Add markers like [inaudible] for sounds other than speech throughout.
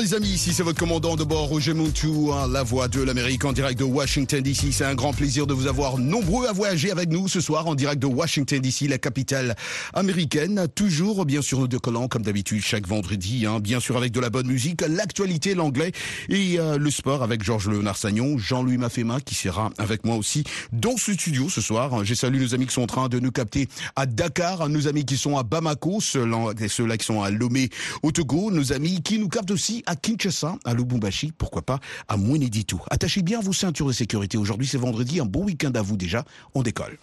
Les amis, ici c'est votre commandant de bord Roger Montou, hein, la voix de l'Amérique en direct de Washington DC. C'est un grand plaisir de vous avoir nombreux à voyager avec nous ce soir en direct de Washington DC, la capitale américaine. Toujours bien sûr nous décollant comme d'habitude chaque vendredi, hein, bien sûr avec de la bonne musique, l'actualité, l'anglais et euh, le sport avec Georges Léonard Sagnon, Jean-Louis Mafema qui sera avec moi aussi dans ce studio ce soir. J'ai salué nos amis qui sont en train de nous capter à Dakar, nos amis qui sont à Bamako, ceux-là qui sont à Lomé au Togo, nos amis qui nous captent aussi à Kinshasa, à Lubumbashi, pourquoi pas à Moueneditou. Attachez bien vos ceintures de sécurité. Aujourd'hui, c'est vendredi. Un bon week-end à vous déjà. On décolle.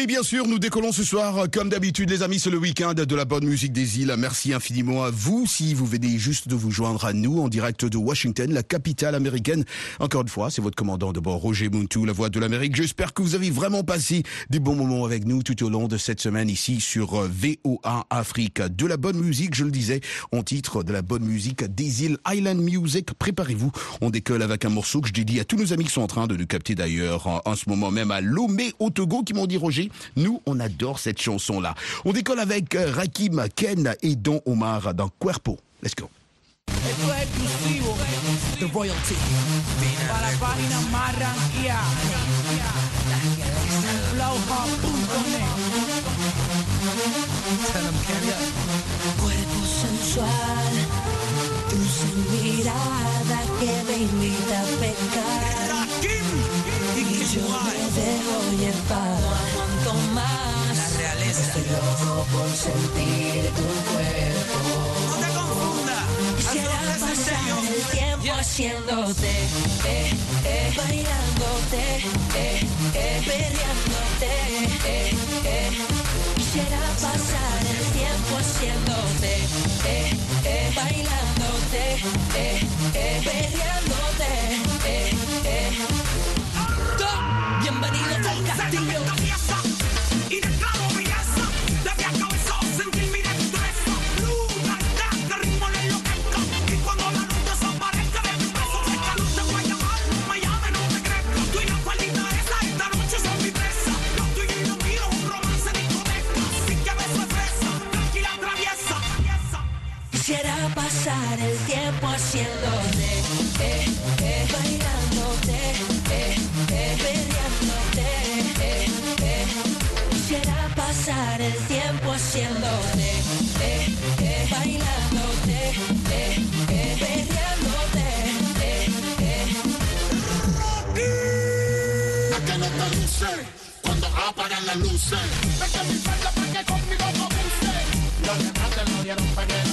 Et bien sûr, nous décollons ce soir, comme d'habitude, les amis, c'est le week-end de la bonne musique des îles. Merci infiniment à vous si vous venez juste de vous joindre à nous en direct de Washington, la capitale américaine. Encore une fois, c'est votre commandant de bord, Roger Muntu, la voix de l'Amérique. J'espère que vous avez vraiment passé des bons moments avec nous tout au long de cette semaine ici sur VOA Afrique. De la bonne musique, je le disais, en titre de la bonne musique des îles Island Music. Préparez-vous, on décolle avec un morceau que je dédie à tous nos amis qui sont en train de nous capter d'ailleurs en ce moment même à Lomé au Togo qui m'ont dit Roger, nous, on adore cette chanson-là. On décolle avec euh, Rakim, Ken et Don Omar dans Cuerpo. Let's go. The royalty. para la página Marranquía. Flowhub.net. Tell them carry up. Cuerpo sensual, dulce mirada que me invita a pecar. Y yo me dejo llevar, Estoy loco por sentir tu cuerpo. No te confundas. Quisiera pasar el tiempo Yeah. haciéndote, eh, eh, bailándote, eh, eh, perreándote, eh, eh. Quisiera pasar el tiempo haciéndote, eh, eh, bailándote, eh, eh, perreándote, eh, eh. Bienvenidos al castillo. Cuando apagan las luces. Es que mi falda pa' que conmigo no. Los demás te lo dieron pa'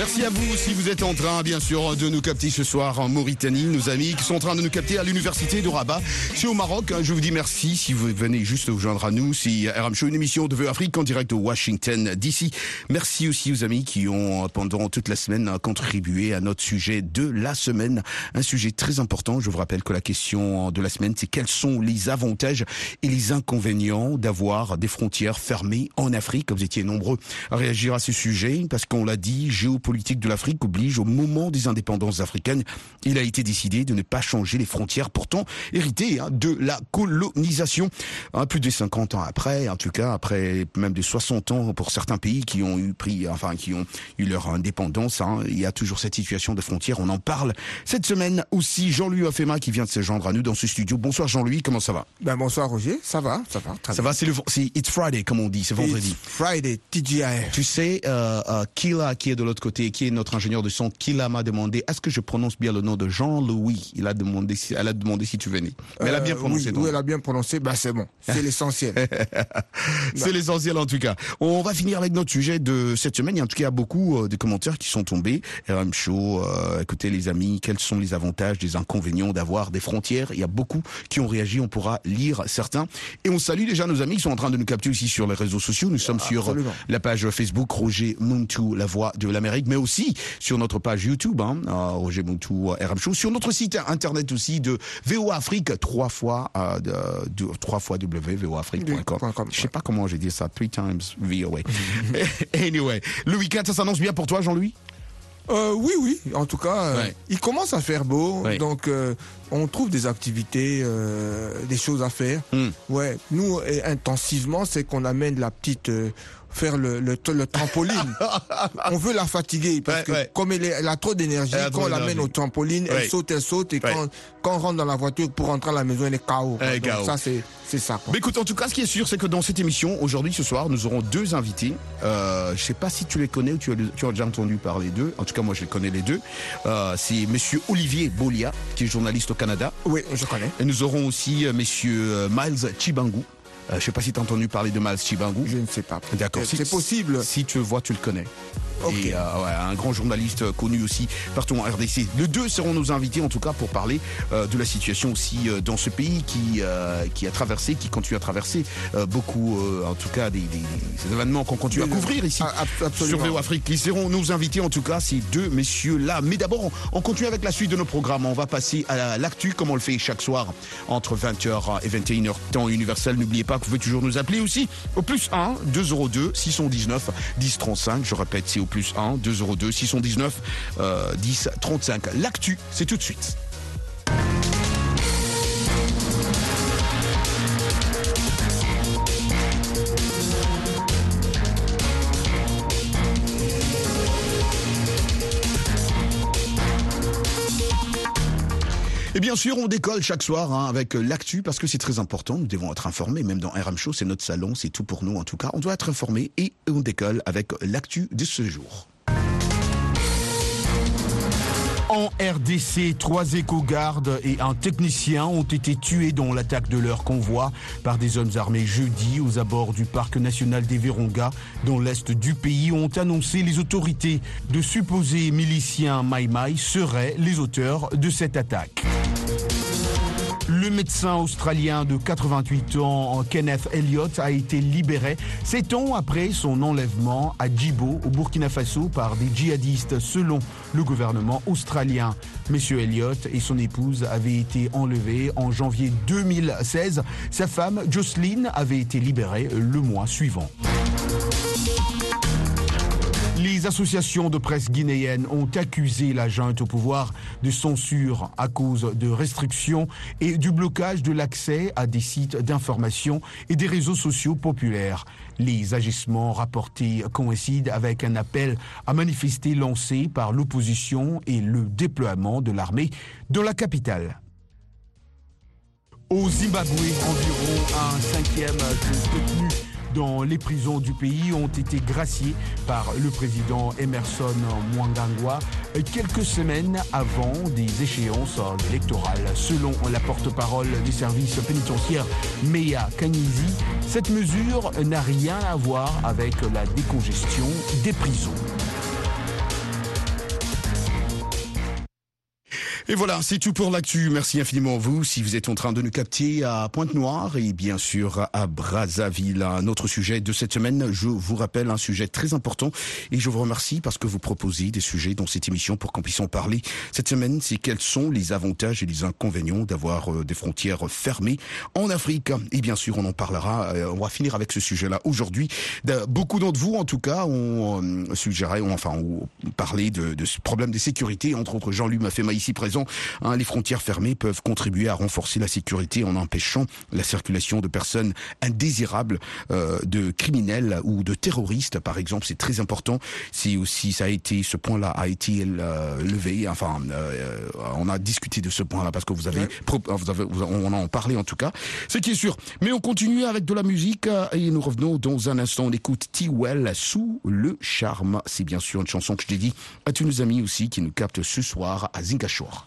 Merci à vous si vous êtes en train, bien sûr, de nous capter ce soir en Mauritanie, nos amis qui sont en train de nous capter à l'université de Rabat. C'est au Maroc. Je vous dis merci si vous venez juste vous joindre à nous. C'est RM Show, une émission de Vœux Afrique en direct de Washington DC. Merci aussi aux amis qui ont, pendant toute la semaine, contribué à notre sujet de la semaine. Un sujet très important. Je vous rappelle que la question de la semaine, c'est quels sont les avantages et les inconvénients d'avoir des frontières fermées en Afrique. Vous étiez nombreux à réagir à ce sujet parce qu'on l'a dit, géopolitiquement, politique de l'Afrique oblige au moment des indépendances africaines, il a été décidé de ne pas changer les frontières pourtant héritées hein, de la colonisation. Hein, plus de 50 ans après, en tout cas après même de 60 ans pour certains pays qui ont eu pris, enfin qui ont eu leur indépendance, hein, il y a toujours cette situation de frontières. On en parle cette semaine aussi. Jean-Louis Offema qui vient de se joindre à nous dans ce studio. Bonsoir Jean-Louis, comment ça va? Ben bonsoir Roger, ça va, ça va. Ça va, c'est le, c'est It's Friday comme on dit, c'est vendredi. It's Friday, TGI. Tu sais, euh, euh, Kila qui est de l'autre côté, qui est notre ingénieur de son, Kila m'a demandé est-ce que je prononce bien le nom de Jean-Louis? Il a demandé, si, elle a demandé si tu venais. Mais elle a bien Euh, prononcé. oui, elle a bien prononcé, ben c'est bon, c'est l'essentiel. [laughs] C'est l'essentiel en tout cas. On va finir avec notre sujet de cette semaine. Il y a en tout cas beaucoup euh, de commentaires qui sont tombés. RM Show, euh, écoutez les amis, quels sont les avantages, des inconvénients d'avoir des frontières? Il y a beaucoup qui ont réagi. On pourra lire certains. Et on salue déjà nos amis qui sont en train de nous capter aussi sur les réseaux sociaux. Nous sommes sur Absolument. la page Facebook Roger Muntu, la voix de l'Amérique, mais aussi sur notre page YouTube, hein, euh, Roger Muntu euh, RM Show, sur notre site internet aussi de VOA Afrique, trois fois, euh, de, trois fois www.voafrique.com. Je sais pas comment j'ai dit ça, three times VOA. [laughs] anyway, le week-end, ça s'annonce bien pour toi, Jean-Louis? Euh, oui, oui, en tout cas, euh, Ouais. il commence à faire beau, Ouais. donc euh, on trouve des activités, des choses à faire. Hmm. Ouais, nous, intensivement, c'est qu'on amène la petite... faire le, le, le trampoline. [laughs] on veut la fatiguer parce Ouais, que ouais. comme elle, est- elle a trop d'énergie, quand on l'amène au trampoline, Ouais. elle saute, elle saute, et quand, quand on rentre dans la voiture pour rentrer à la maison, elle est KO. Elle Donc KO. ça, c'est c'est ça. quoi. Mais écoute, en tout cas, ce qui est sûr, c'est que dans cette émission, aujourd'hui, ce soir, nous aurons deux invités. Euh, je sais pas si tu les connais ou tu as, tu as déjà entendu parler d'eux. En tout cas, moi, je les connais les deux. Euh, c'est Monsieur Olivier Bolia, qui est journaliste au Canada. Oui, je connais. Et nous aurons aussi euh, Monsieur euh, Miles Chibangu. Euh, je sais pas si tu as entendu parler de Miles Chibangu. Je ne sais pas. D'accord. C'est Si- c'est possible. Si tu le vois, tu le connais. Ok. Et euh, ouais, un grand journaliste euh, connu aussi partout en RDC. Les deux seront nos invités en tout cas pour parler euh, de la situation aussi euh, dans ce pays qui qui a traversé, qui continue à traverser beaucoup, en tout cas des, des- des événements qu'on continue à couvrir ici Ah, sur. VO Afrique. Ils seront nos invités en tout cas ces deux messieurs là. Mais d'abord, on, on continue avec la suite de nos programmes. On va passer à l'actu comme on le fait chaque soir entre 20h et 21h temps universel. N'oubliez pas vous pouvez toujours nous appeler aussi au plus 1 202 619 1035. Je répète, c'est au plus 1 202 619 euh, 1035. L'actu, c'est tout de suite. Bien sûr, on décolle chaque soir hein, avec euh, l'actu parce que c'est très important. Nous devons être informés, même dans RM Show, c'est notre salon, c'est tout pour nous en tout cas. On doit être informés et on décolle avec l'actu de ce jour. En RDC, trois éco-gardes et un technicien ont été tués dans l'attaque de leur convoi par des hommes armés jeudi aux abords du parc national des Virunga dans l'est du pays ont annoncé les autorités. De supposés miliciens Maï seraient les auteurs de cette attaque. Le médecin australien de 88 ans, Kenneth Elliott, a été libéré sept ans après son enlèvement à Djibo, au Burkina Faso, par des djihadistes, selon le gouvernement australien. Monsieur Elliott et son épouse avaient été enlevés en janvier 2016. Sa femme, Jocelyn, avait été libérée le mois suivant. Les associations de presse guinéennes ont accusé la junte au pouvoir de censure à cause de restrictions et du blocage de l'accès à des sites d'information et des réseaux sociaux populaires. Les agissements rapportés coïncident avec un appel à manifester lancé par l'opposition et le déploiement de l'armée dans la capitale. Au Zimbabwe, environ un cinquième des détenus dans les prisons du pays ont été graciés par le président Emerson Mwangangwa quelques semaines avant des échéances électorales. Selon la porte-parole des services pénitentiaires, Meya Kanizi, cette mesure n'a rien à voir avec la décongestion des prisons. Et voilà, c'est tout pour l'actu. Merci infiniment à vous. Si vous êtes en train de nous capter à Pointe-Noire et bien sûr à Brazzaville, un autre sujet de cette semaine, je vous rappelle un sujet très important et je vous remercie parce que vous proposez des sujets dans cette émission pour qu'on puisse en parler. Cette semaine, c'est quels sont les avantages et les inconvénients d'avoir euh, des frontières fermées en Afrique. Et bien sûr, on en parlera. euh, On va finir avec ce sujet-là aujourd'hui. Beaucoup d'entre vous, en tout cas, ont euh, suggéré, ont, enfin, ont parlé de, de ce problème de sécurité. Entre autres, Jean-Luc Mafema ici présent. Hein, les frontières fermées peuvent contribuer à renforcer la sécurité en empêchant la circulation de personnes indésirables, euh, de criminels ou de terroristes, par exemple. C'est très important. C'est aussi, ça a été, ce point-là a été euh, levé. Enfin, euh, on a discuté de ce point-là parce que vous avez, vous avez, on en a parlé en tout cas. Ce qui est sûr. Mais on continue avec de la musique euh, et nous revenons dans un instant. On écoute T-Well sous le charme. C'est bien sûr une chanson que je t'ai dit à tous nos amis aussi qui nous captent ce soir à Zingashore.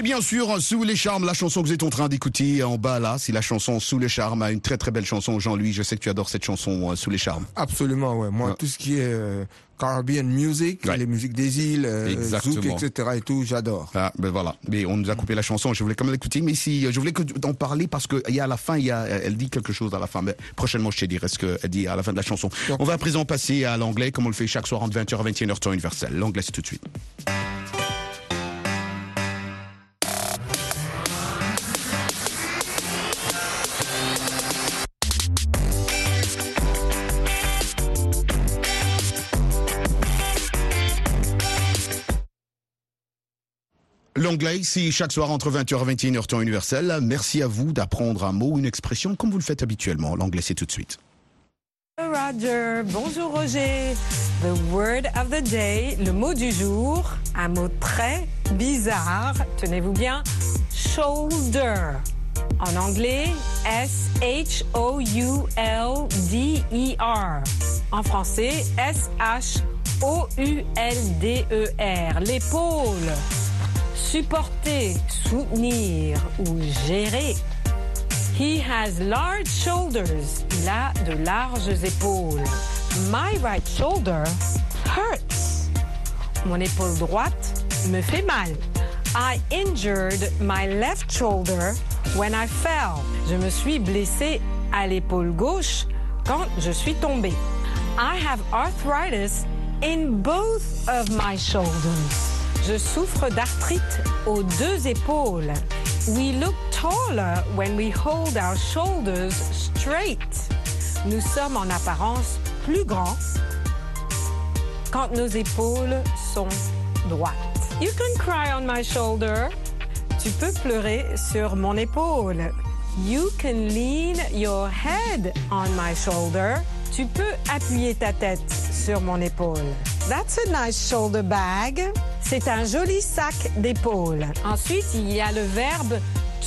C'est bien sûr Sous les charmes, la chanson que vous êtes en train d'écouter en bas là, c'est la chanson Sous les charmes, une très très belle chanson. Jean-Louis, je sais que tu adores cette chanson euh, Sous les charmes. Absolument, ouais. Moi, Ouais. tout ce qui est euh, Caribbean music, Ouais. les musiques des îles, euh, zouk, etc. et tout, j'adore. Ah, ben voilà. Mais on nous a coupé la chanson. Je voulais quand même l'écouter, mais si je voulais que tu- en parler parce que il y a à la fin, il y a, elle dit quelque chose à la fin. Mais prochainement, je te dirai ce qu'elle dit à la fin de la chanson. On va à présent passer à l'anglais, comme on le fait chaque soir entre 20h et 21h temps universel. L'anglais, c'est tout de suite. L'anglais, c'est chaque soir entre 20h et 21h temps universel. Merci à vous d'apprendre un mot, une expression, comme vous le faites habituellement. L'anglais, c'est tout de suite. Roger, bonjour Roger. The word of the day, le mot du jour, un mot très bizarre, tenez-vous bien, shoulder. En anglais, S-H-O-U-L-D-E-R. En français, S-H-O-U-L-D-E-R. L'épaule. Supporter, soutenir ou gérer. He has large shoulders. Il a de larges épaules. My right shoulder hurts. Mon épaule droite me fait mal. I injured my left shoulder when I fell. Je me suis blessée à l'épaule gauche quand je suis tombée. I have arthritis in both of my shoulders. Je souffre d'arthrite aux deux épaules. We look taller when we hold our shoulders straight. Nous sommes en apparence plus grands quand nos épaules sont droites. You can cry on my shoulder. Tu peux pleurer sur mon épaule. You can lean your head on my shoulder. Tu peux appuyer ta tête sur mon épaule. That's a nice shoulder bag. C'est un joli sac d'épaule. Ensuite, il y a le verbe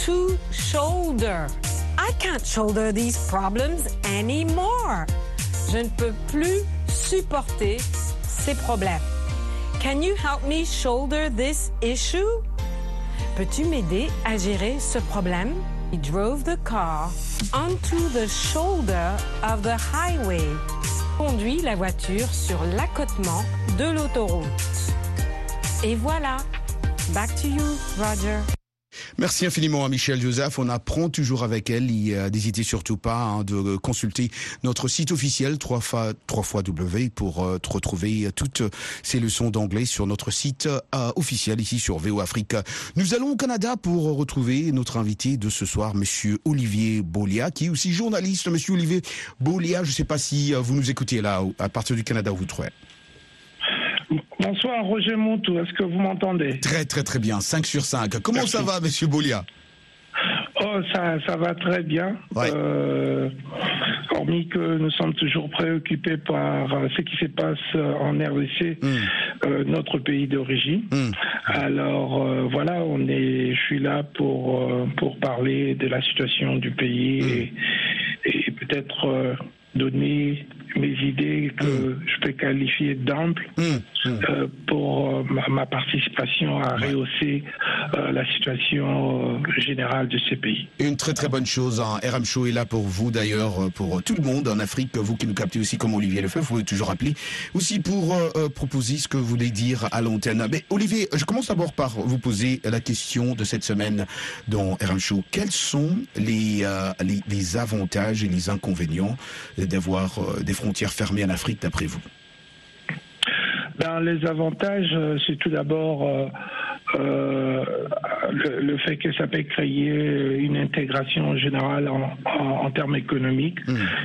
to shoulder. I can't shoulder these problems anymore. Je ne peux plus supporter ces problèmes. Can you help me shoulder this issue? Peux-tu m'aider à gérer ce problème? He drove the car onto the shoulder of the highway. Conduit la voiture sur l'accotement de l'autoroute. Et voilà. Back to you, Roger. Merci infiniment à Michel Joseph. On apprend toujours avec elle. Euh, N'hésitez surtout pas hein, de consulter notre site officiel 3 fois, 3 fois W pour euh, retrouver toutes ces leçons d'anglais sur notre site euh, officiel ici sur VO Afrique. Nous allons au Canada pour retrouver notre invité de ce soir, Monsieur Olivier Bolia, qui est aussi journaliste. Monsieur Olivier Bolia, je ne sais pas si euh, vous nous écoutez là, à partir du Canada où vous trouvez. Bonsoir Roger Montou, est-ce que vous m'entendez? Très très très bien, 5 sur 5. Comment ça va, Monsieur Bolia? Oh, ça, ça va très bien. Ouais. Euh, hormis que nous sommes toujours préoccupés par euh, ce qui se passe euh, en RDC, euh, notre pays d'origine. Hmm. Alors euh, voilà, on est, je suis là pour pour parler de la situation du pays et, et peut-être donner mes idées que je peux qualifier d'amples euh, pour euh, ma, ma participation à rehausser euh, la situation générale de ces pays. Une très très bonne chose. Hein. RM Show est là pour vous d'ailleurs, pour tout le monde en Afrique. Vous qui nous captez aussi comme Olivier Lefebvre, vous pouvez toujours appeler aussi pour euh, proposer ce que vous voulez dire à l'antenne. Mais Olivier, je commence d'abord par vous poser la question de cette semaine dans RM Show. Quels sont les, les, les avantages et les inconvénients d'avoir des frontières fermées en Afrique d'après vous Ben, les avantages, euh, c'est tout d'abord euh, euh, le, le fait que ça peut créer une intégration générale en, en, en termes économiques,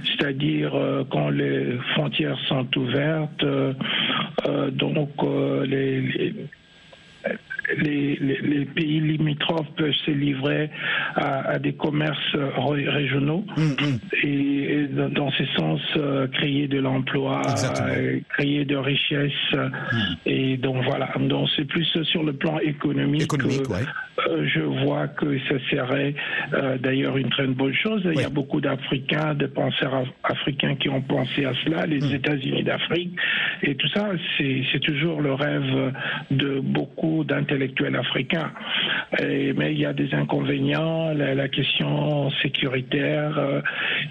c'est-à-dire euh, quand les frontières sont ouvertes, donc les, les les, les- les pays limitrophes peuvent se livrer à, à des commerces euh, ré- régionaux et, et dans ce sens euh, créer de l'emploi, euh, créer de richesses et donc voilà donc c'est plus sur le plan économique, Économique, que, ouais. euh, je vois que ça serait euh, d'ailleurs une très bonne chose. Il y a beaucoup d'Africains, de penseurs af- africains qui ont pensé à cela, les Hmm. États-Unis d'Afrique et tout ça, c'est c'est toujours le rêve de beaucoup d'intellectuels africains. Et- mais il y a des inconvénients, la, la question sécuritaire euh,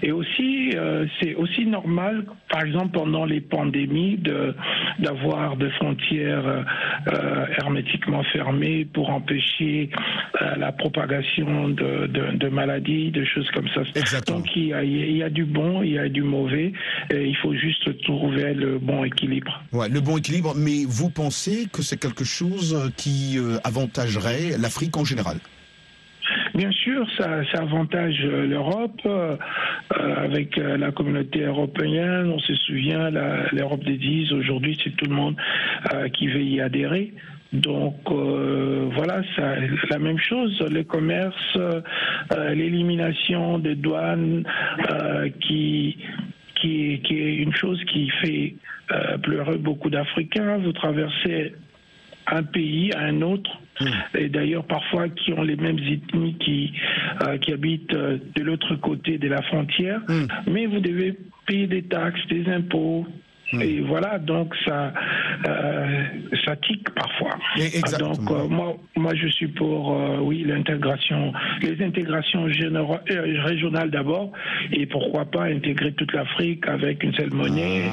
et aussi euh, c'est aussi normal, par exemple pendant les pandémies, de d'avoir des frontières euh, hermétiquement fermées pour empêcher la propagation de, de, de maladies, de choses comme ça. Exactement. Donc il y, a, il y a du bon, il y a du mauvais, et il faut juste trouver le bon équilibre. Ouais, le bon équilibre, mais vous pensez que c'est quelque chose qui euh, avantagerait l'Afrique en général Bien sûr, ça, avantage euh, l'Europe euh, avec la communauté européenne. On se souvient, l'Europe des 10, aujourd'hui, c'est tout le monde qui veut y adhérer. Donc voilà, ça, la même chose, le commerce, l'élimination des douanes, qui, qui, qui est une chose qui fait pleurer beaucoup d'Africains. Vous traversez un pays à un autre, et d'ailleurs parfois qui ont les mêmes ethnies qui, euh, qui habitent euh, de l'autre côté de la frontière, mais vous devez payer des taxes, des impôts. Et voilà, donc ça, euh, ça tique parfois. Exactement. Donc euh, moi, moi je suis pour, euh, oui, l'intégration, les intégrations généra- euh, régionales d'abord, et pourquoi pas intégrer toute l'Afrique avec une seule monnaie,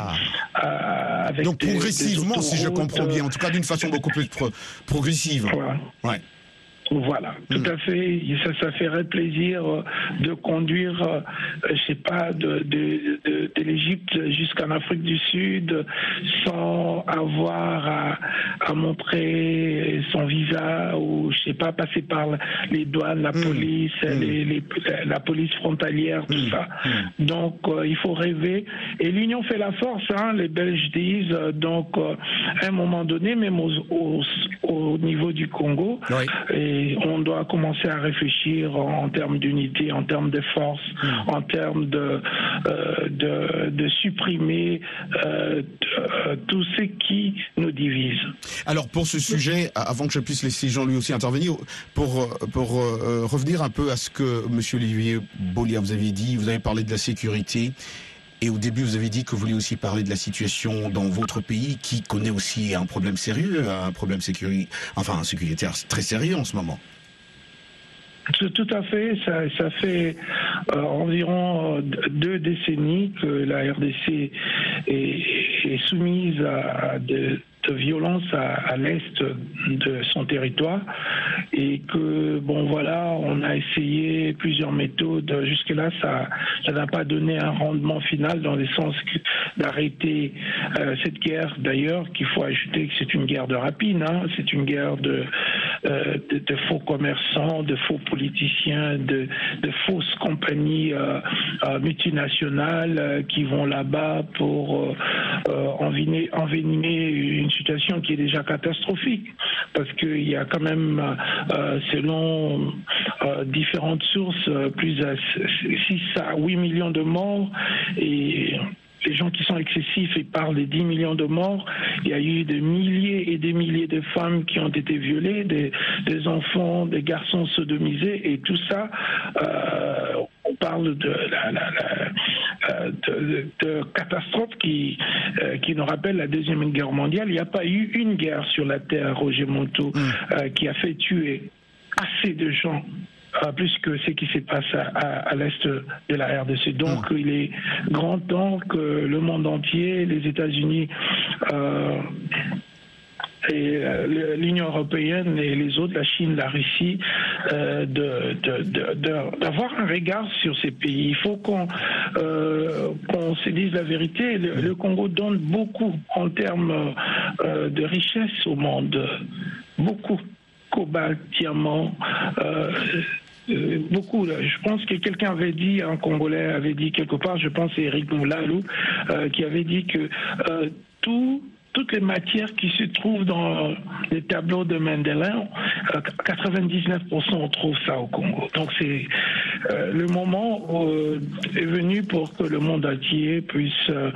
euh, avec Donc des- des progressivement, si je comprends bien, en tout cas d'une façon beaucoup plus pro- progressive. Voilà. Ouais. Voilà, tout à fait. Ça, ça ferait plaisir euh, de conduire, euh, je sais pas, de, de, de, de l'Égypte jusqu'en Afrique du Sud sans avoir à, à montrer son visa ou, je sais pas, passer par les douanes, la police, les, les- la police frontalière, tout ça. Donc, euh, il faut rêver. Et l'union fait la force, hein, les Belges disent. Donc, euh, à un moment donné, même au, au, au niveau du Congo, Oui. et on doit commencer à réfléchir en, en termes d'unité, en termes de force, en termes de, euh, de, de supprimer euh, euh, tout ce qui nous divise. Alors pour ce sujet, avant que je puisse laisser Jean-Louis aussi intervenir, pour, pour euh, revenir un peu à ce que Monsieur Olivier Bolia vous avez dit, vous avez parlé de la sécurité. Et au début, vous avez dit que vous vouliez aussi parler de la situation dans votre pays, qui connaît aussi un problème sérieux, un problème sécuritaire, enfin sécuritaire très sérieux en ce moment. Tout, à fait. Ça, fait euh, environ euh, deux décennies que la RDC est, soumise à, à de violences à, l'est de son territoire et que bon voilà, on a essayé plusieurs méthodes. Jusque-là, ça ça n'a pas donné un rendement final dans le sens d'arrêter euh, cette guerre. D'ailleurs, qu'il faut ajouter que c'est une guerre de rapine. hein. C'est une guerre de, euh, de, faux commerçants, de faux politiciens, de, fausses compagnies euh, multinationales qui vont là-bas pour envenimer une situation qui est déjà catastrophique. Parce qu'il y a quand même, euh, selon euh, différentes sources, euh, plus de 6 à 8 millions de morts et les gens qui sont excessifs et parlent des 10 millions de morts. Il y a eu des milliers et des milliers de femmes qui ont été violées, des, des enfants, des garçons sodomisés, et tout ça, euh, on parle de, la, la- la- euh, de, de catastrophe qui, euh, qui nous rappelle la Deuxième Guerre mondiale. Il n'y a pas eu une guerre sur la Terre, Roger Monteau, euh, qui a fait tuer assez de gens plus que ce qui se passe à, à- à l'est de la RDC. Donc il est grand temps que le monde entier, les États-Unis euh, et euh, l'Union européenne et les autres, la Chine, la Russie, euh, d'avoir un regard sur ces pays. Il faut qu'on euh, qu'on se dise la vérité. Le, le Congo donne beaucoup en termes de richesse au monde. Beaucoup. Cobalt, diamant. Euh, beaucoup. Je pense que quelqu'un avait dit, un Congolais avait dit quelque part, je pense c'est Eric Moulalou, euh, qui avait dit que euh, tout toutes les matières qui se trouvent dans les tableaux de Mendelin, euh, 99% on trouve ça au Congo. Donc c'est euh, le moment euh, est venu pour que le monde entier puisse euh,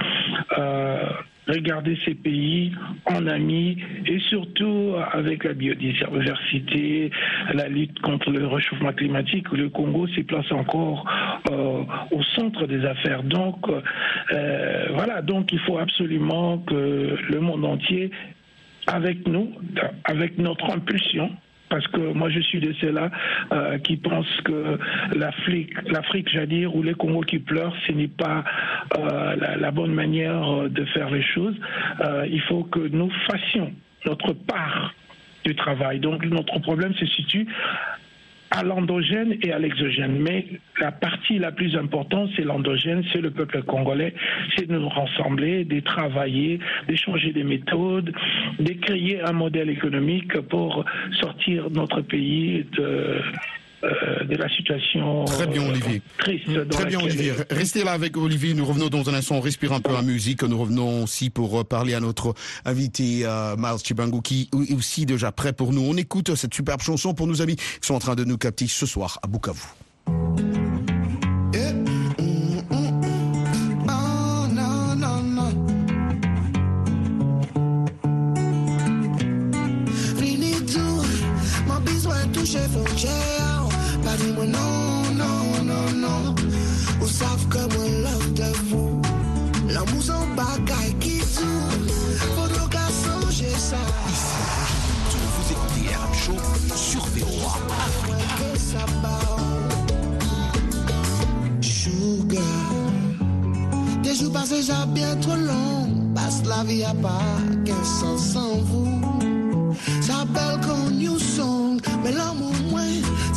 euh, regarder ces pays en amis et surtout avec la biodiversité, la lutte contre le réchauffement climatique, le Congo s'y place encore euh, au centre des affaires. Donc euh, voilà, donc il faut absolument que le monde entier, avec nous, avec notre impulsion, parce que moi je suis de ceux-là euh, qui pensent que l'Afrique, l'Afrique, j'allais dire, ou les Congos qui pleurent, ce n'est pas euh, la, bonne manière euh, de faire les choses. Il faut que nous fassions notre part du travail. Donc notre problème se situe à l'endogène et à l'exogène. Mais la partie la plus importante, c'est l'endogène, c'est le peuple congolais, c'est de nous rassembler, de travailler, d'échanger des méthodes, de créer un modèle économique pour sortir notre pays de, euh, de la situation Très bien, euh, Olivier. triste. dans Très bien, Olivier. Restez là avec Olivier. Nous revenons dans un instant. On respire un peu en musique. Nous revenons aussi pour euh, parler à notre invité, euh, Miles Chibangu, qui est aussi déjà prêt pour nous. On écoute cette superbe chanson pour nos amis qui sont en train de nous capter ce soir à Bukavu. Frontière. Pas dit moi non, non, non, non. Ou savent que moi love de vous. L'amour sans bagaille qui tout. Faut donc à changer ça. Vous écoutez Show sur VOA. Sugar. Des jours passent déjà bien trop long. Passe la vie à pas qu'un sens sans vous. Ça pas belle new song, mais l'amour,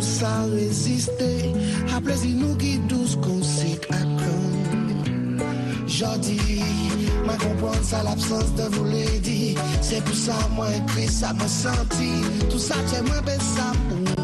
ça résister. À plaisir nous qui douce qu'on sait à comme. Jodi, ma comprendre ça l'absence de vous l'ai dit. C'est pour ça moi écrit ça me senti. Tout ça c'est moi ben ça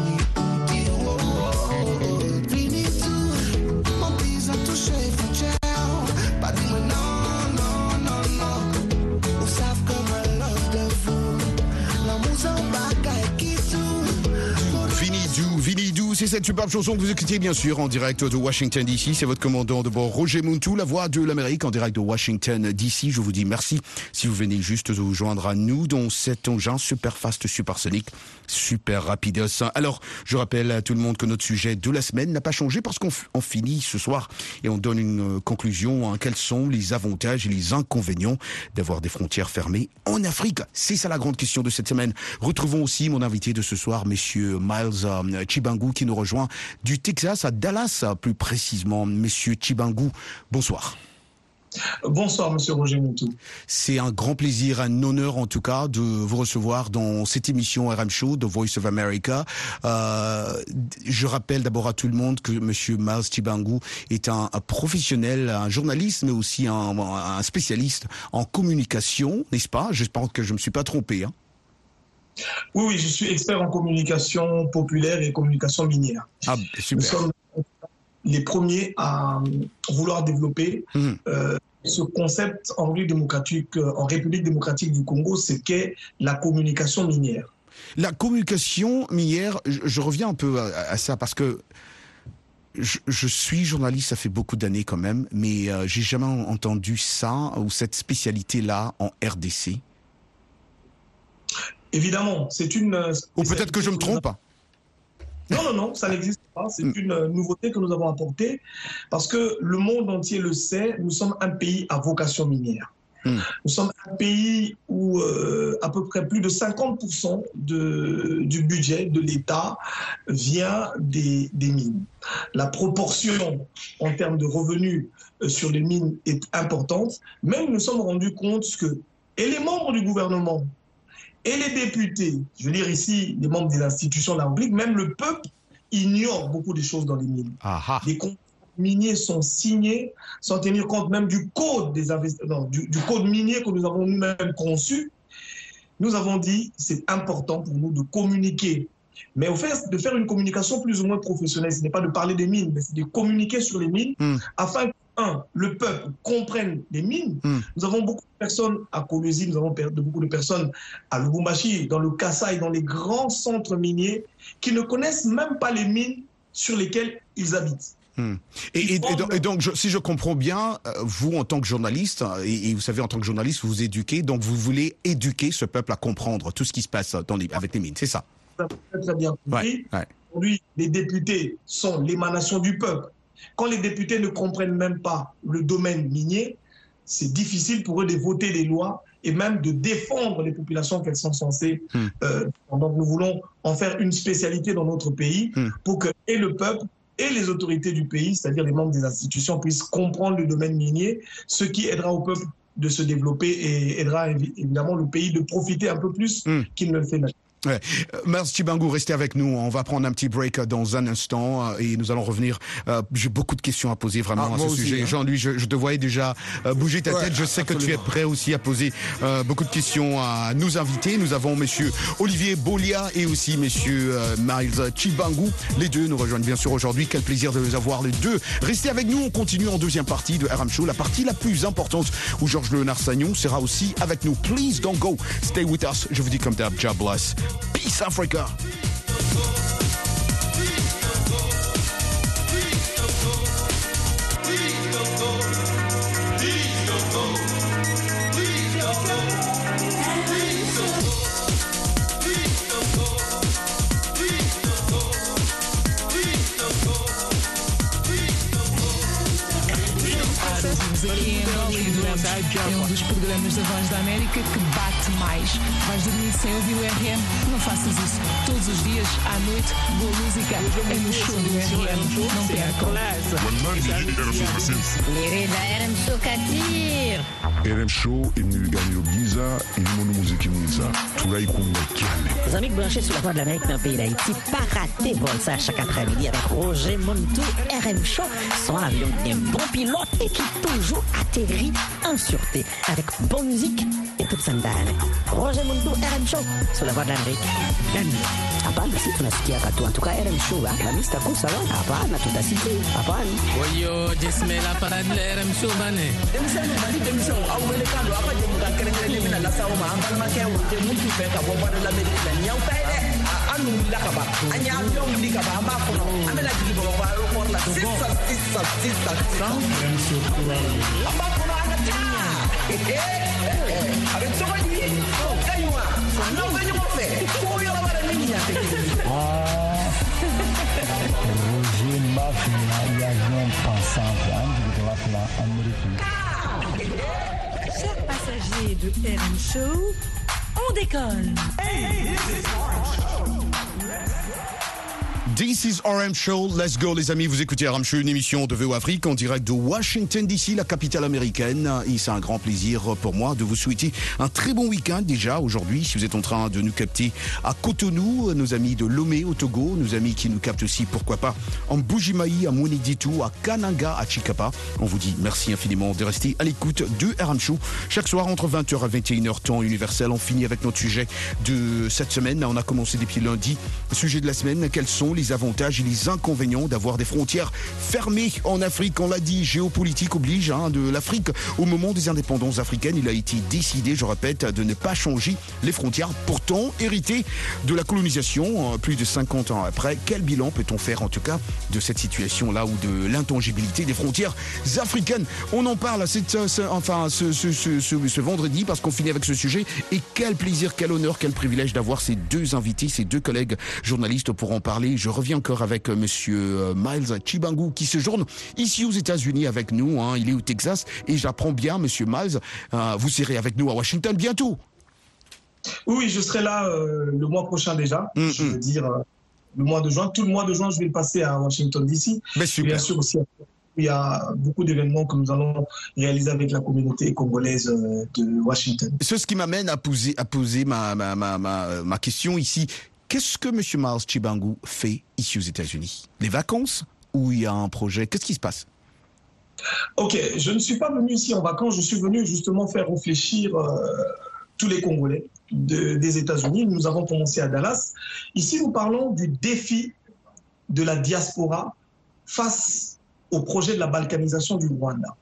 cette superbe chanson que vous écoutez bien sûr en direct de Washington DC. C'est votre commandant de bord Roger Muntu, la voix de l'Amérique en direct de Washington DC. Je vous dis merci si vous venez juste de vous joindre à nous dans cet engin super fast, supersonique, super rapidos. Alors, je rappelle à tout le monde que notre sujet de la semaine n'a pas changé parce qu'on finit ce soir et on donne une euh, conclusion. hein. Quels sont les avantages et les inconvénients d'avoir des frontières fermées en Afrique C'est ça la grande question de cette semaine. Retrouvons aussi mon invité de ce soir, Monsieur Miles euh, Chibangu, qui nous rejoint du Texas à Dallas, plus précisément. Monsieur Chibangu, bonsoir. Bonsoir, monsieur Roger Moutou. C'est un grand plaisir, un honneur en tout cas de vous recevoir dans cette émission RM Show, The Voice of America. Euh, je rappelle d'abord à tout le monde que Monsieur Miles Chibangu est un, un professionnel, un journaliste, mais aussi un, un spécialiste en communication, n'est-ce pas? Je pense que je me suis pas trompé. Hein Oui, oui, je suis expert en communication populaire et communication minière. ah, Nous super. sommes les premiers à vouloir développer Mhm. euh, ce concept en République démocratique, euh, en République démocratique du Congo, ce qu'est la communication minière. La communication minière, je, je reviens un peu à, à ça parce que je, je suis journaliste, ça fait beaucoup d'années quand même, mais euh, j'ai jamais entendu ça ou cette spécialité-là en RDC. Évidemment, c'est une. euh, Ou peut-être que je me trompe. Non, non, non, ça n'existe pas. C'est une euh, nouveauté que nous avons apportée parce que le monde entier le sait, nous sommes un pays à vocation minière. Mm. Nous sommes un pays où euh, à peu près plus de 50% de, du budget de l'État vient des, des mines. La proportion en termes de revenus sur les mines est importante, mais nous nous sommes rendus compte que et les membres du gouvernement et les députés, je veux dire ici les membres des institutions de la République, même le peuple ignore beaucoup de choses dans les mines. Ah ah. Les contrats miniers sont signés sans tenir compte même du code des invest- non, du, du code minier que nous avons nous-mêmes conçu. Nous avons dit c'est important pour nous de communiquer. Mais au fait, de faire une communication plus ou moins professionnelle, ce n'est pas de parler des mines, mais c'est de communiquer sur les mines Mm. afin que, un, le peuple comprenne les mines. Mm. Nous avons beaucoup de personnes à Kolwezi, nous avons beaucoup de personnes à Lubumbashi, dans le Kassai, dans les grands centres miniers, qui ne connaissent même pas les mines sur lesquelles ils habitent. Hmm. Et, et- et donc, je- si je comprends bien, euh, vous en tant que journaliste, euh, et, et vous savez en tant que journaliste, vous vous éduquez, donc vous voulez éduquer ce peuple à comprendre tout ce qui se passe dans les, avec les mines, c'est ça? Très, très bien compris. Ouais, ouais. Aujourd'hui, les députés sont l'émanation du peuple. Quand les députés ne comprennent même pas le domaine minier, c'est difficile pour eux de voter les lois et même de défendre les populations qu'elles sont censées. Hmm. euh, donc nous voulons en faire une spécialité dans notre pays Hmm. pour que et le peuple et les autorités du pays, c'est-à-dire les membres des institutions, puissent comprendre le domaine minier, ce qui aidera au peuple de se développer et aidera évi- évidemment le pays de profiter un peu plus Hmm. qu'il ne le fait maintenant. Ouais. Euh, Merci Chibangu, restez avec nous. On va prendre un petit break euh, dans un instant euh, et nous allons revenir. Euh, J'ai beaucoup de questions à poser vraiment Ah, à ce aussi, sujet. hein. Jean-Louis, je, je te voyais déjà euh, bouger ta Ouais, tête. Je sais que tu es prêt aussi à poser euh, beaucoup de questions à nos invités. Nous avons Monsieur Olivier Bolia et aussi Monsieur euh, Miles Chibangu. Les deux nous rejoignent bien sûr aujourd'hui. Quel plaisir de les avoir les deux. Restez avec nous. On continue en deuxième partie de RM Show, la partie la plus importante où Georges Léonard Sagnon sera aussi avec nous. Please don't go. Stay with us. Je vous dis comme d'hab, God bless. Peace Africa. que é, é um dos programas da Voz da América que mais. Vais dormir sem ouvir o RM? Não faças isso. Todos os dias, à noite, boa música é no show do RM. Não percam. RM Show imniliganyo byiza irimo n'umuziki mwiza turayikunda cyane Les amis branchés sur la voie de l'Amérique dans le pays d'Haïti, pas rater Voltaire chaque après-midi avec Roger Montou, RM Show, son avion d'un bon pilote et qui toujours atterrit en sûreté avec bonne musique et toute sa dynamique. Roger Montou, RM Show, sur la voie de l'Amérique. Gagne. Hapana, si tunasikia katu. En tout cas, RM Show, la Mr. Kusa, hapana, tutasikia. Hapana. Oyo, jismela parade la RM show bane. denmisɛnnin mali denmisɛnw aw wele kan don aw ka jɛmu ka kɛrɛnkɛrɛnnen bɛna lase aw ma an balimakɛw tɛ mun t'u fɛ ka bɔ bɔdɔ lamɛnni la nin y'aw ta ye dɛ A- an n'u wulila ka ban an y'a avion wuli ka ban an b'a kɔnɔ an bɛna jigin bamakɔ aéroport la sisan sisan sisan sisan an b'a kɔnɔ an ka taa Roger e passagers de Show, on décolle. RM Show. Let's go, les amis. Vous écoutez RM Show, une émission de VO Afrique en direct de Washington DC, la capitale américaine. Et c'est un grand plaisir pour moi de vous souhaiter un très bon week-end déjà aujourd'hui. Si vous êtes en train de nous capter à Cotonou, nos amis de Lomé au Togo, nos amis qui nous captent aussi, pourquoi pas, en Bujimaï, à Moniditu, à Kananga, à Chikapa. On vous dit merci infiniment de rester à l'écoute de RM Show. Chaque soir entre 20h à 21h, temps universel. On finit avec notre sujet de cette semaine. On a commencé depuis lundi. Sujet de la semaine, quels sont les avantages et les inconvénients d'avoir des frontières fermées en Afrique On l'a dit, géopolitique oblige hein, de l'Afrique. Au moment des indépendances africaines, il a été décidé, je répète, de ne pas changer les frontières. Pourtant, hérité de la colonisation, euh, plus de 50 ans après, quel bilan peut-on faire en tout cas de cette situation-là ou de l'intangibilité des frontières africaines? On en parle ce- enfin, ce- ce vendredi parce qu'on finit avec ce sujet. Et quel plaisir, quel honneur, quel privilège d'avoir ces deux invités, ces deux collègues journalistes pour en parler. Je reviens encore avec euh, monsieur euh, Miles Chibangu qui séjourne ici aux États-Unis avec nous. hein. Il est au Texas et j'apprends bien, monsieur Miles, euh, vous serez avec nous à Washington bientôt. Oui, je serai là euh, le mois prochain déjà. Je veux dire, euh, le mois de juin. Tout le mois de juin, je vais le passer à Washington DC. Bien sûr aussi, il y a beaucoup d'événements que nous allons réaliser avec la communauté congolaise de Washington. C'est ce qui m'amène à poser, à poser ma, ma, ma, ma, ma question ici. Qu'est-ce que monsieur Miles Chibangu fait ici aux États-Unis? Les vacances ou il y a un projet? Qu'est-ce qui se passe? Ok, je ne suis pas venu ici en vacances, je suis venu justement faire réfléchir euh, tous les Congolais de- des États-Unis. Nous avons commencé à Dallas. Ici, nous parlons du défi de la diaspora face au projet de la balkanisation du Rwanda.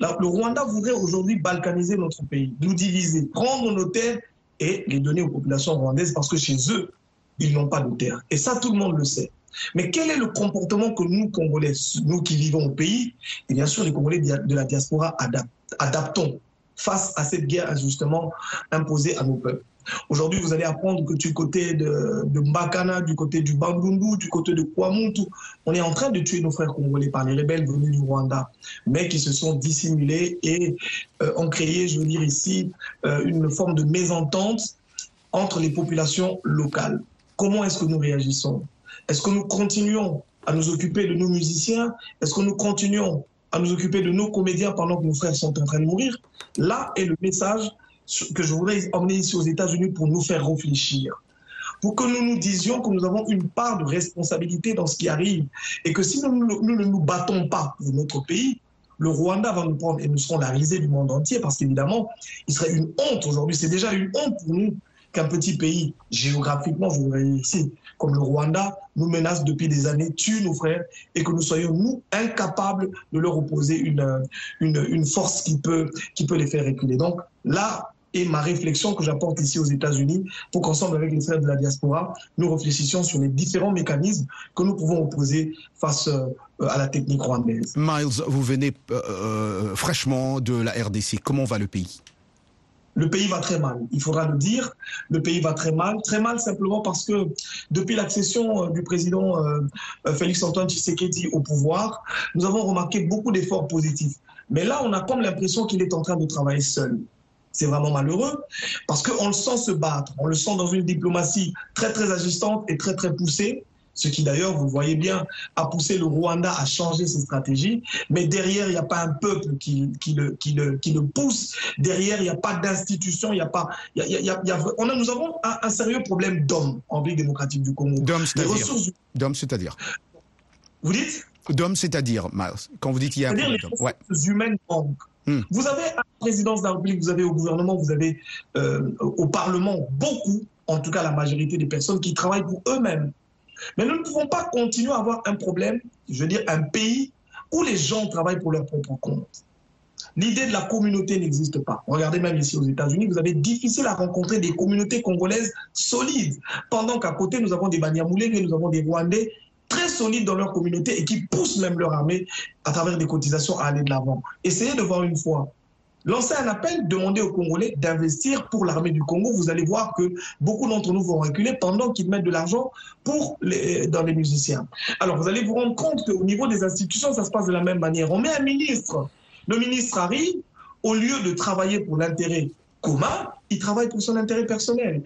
Le Rwanda voudrait aujourd'hui balkaniser notre pays, nous diviser, prendre nos terres et les donner aux populations rwandaises parce que chez eux, ils n'ont pas de terre. Et ça, tout le monde le sait. Mais quel est le comportement que nous, Congolais, nous qui vivons au pays, et bien sûr les Congolais de la diaspora adap- adaptons face à cette guerre injustement imposée à nos peuples Aujourd'hui, vous allez apprendre que du côté de, de Mbakana, du côté du Bandundu, du côté de Kwamuntu, on est en train de tuer nos frères congolais par les rebelles venus du Rwanda, mais qui se sont dissimulés et euh, ont créé, je veux dire ici, euh, une forme de mésentente entre les populations locales. Comment est-ce que nous réagissons? Est-ce que nous continuons à nous occuper de nos musiciens? Est-ce que nous continuons à nous occuper de nos comédiens pendant que nos frères sont en train de mourir? Là est le message que je voudrais emmener ici aux États-Unis pour nous faire réfléchir. Pour que nous nous disions que nous avons une part de responsabilité dans ce qui arrive et que si nous, ne nous battons pas pour notre pays, le Rwanda va nous prendre et nous serons la risée du monde entier parce qu'évidemment, il serait une honte aujourd'hui. C'est déjà une honte pour nous qu'un petit pays, géographiquement, voudrais dire ici, comme le Rwanda, nous menace depuis des années, tue nos frères et que nous soyons, nous, incapables de leur opposer une, une, une force qui peut, qui peut les faire reculer. Donc là est ma réflexion que j'apporte ici aux États-Unis pour qu'ensemble avec les frères de la diaspora, nous réfléchissions sur les différents mécanismes que nous pouvons opposer face euh, à la technique rwandaise. Miles, vous venez euh, euh, fraîchement de la RDC. Comment va le pays? Le pays va très mal. Il faudra le dire. Le pays va très mal. Très mal simplement parce que depuis l'accession euh, du président euh, euh, Félix Antoine Tshisekedi au pouvoir, nous avons remarqué beaucoup d'efforts positifs. Mais là, on a comme l'impression qu'il est en train de travailler seul. C'est vraiment malheureux parce qu'on le sent se battre, on le sent dans une diplomatie très très agissante et très très poussée, ce qui d'ailleurs, vous voyez bien, a poussé le Rwanda à changer ses stratégies. Mais derrière, il n'y a pas un peuple qui, qui, le, qui, le, qui le pousse. Derrière, il n'y a pas d'institution, il a pas. il y a- il y a- il y a- on a, nous avons un, un sérieux problème d'hommes en République démocratique du Congo. D'hommes, c'est-à-dire ressources- D'hommes, c'est-à-dire Vous dites D'hommes, c'est-à-dire. Quand vous dites qu'il y a un problème les. Ouais. ressources humaines manquent. Hmm. Vous avez à la présidence de la République, vous avez au gouvernement, vous avez euh, au Parlement beaucoup, en tout cas la majorité des personnes qui travaillent pour eux-mêmes. Mais nous ne pouvons pas continuer à avoir un problème, je veux dire un pays où les gens travaillent pour leur propre compte. L'idée de la communauté n'existe pas. Regardez même ici aux États-Unis, vous avez difficile à rencontrer des communautés congolaises solides, pendant qu'à côté nous avons des Banyamulenge, nous avons des Rwandais très solides dans leur communauté et qui poussent même leur armée à travers des cotisations à aller de l'avant. Essayez de voir une fois. Lancez un appel, demandez aux Congolais d'investir pour l'armée du Congo. Vous allez voir que beaucoup d'entre nous vont reculer pendant qu'ils mettent de l'argent dans les musiciens. Alors vous allez vous rendre compte qu'au niveau des institutions, ça se passe de la même manière. On met un ministre. Le ministre arrive, au lieu de travailler pour l'intérêt commun, il travaille pour son intérêt personnel.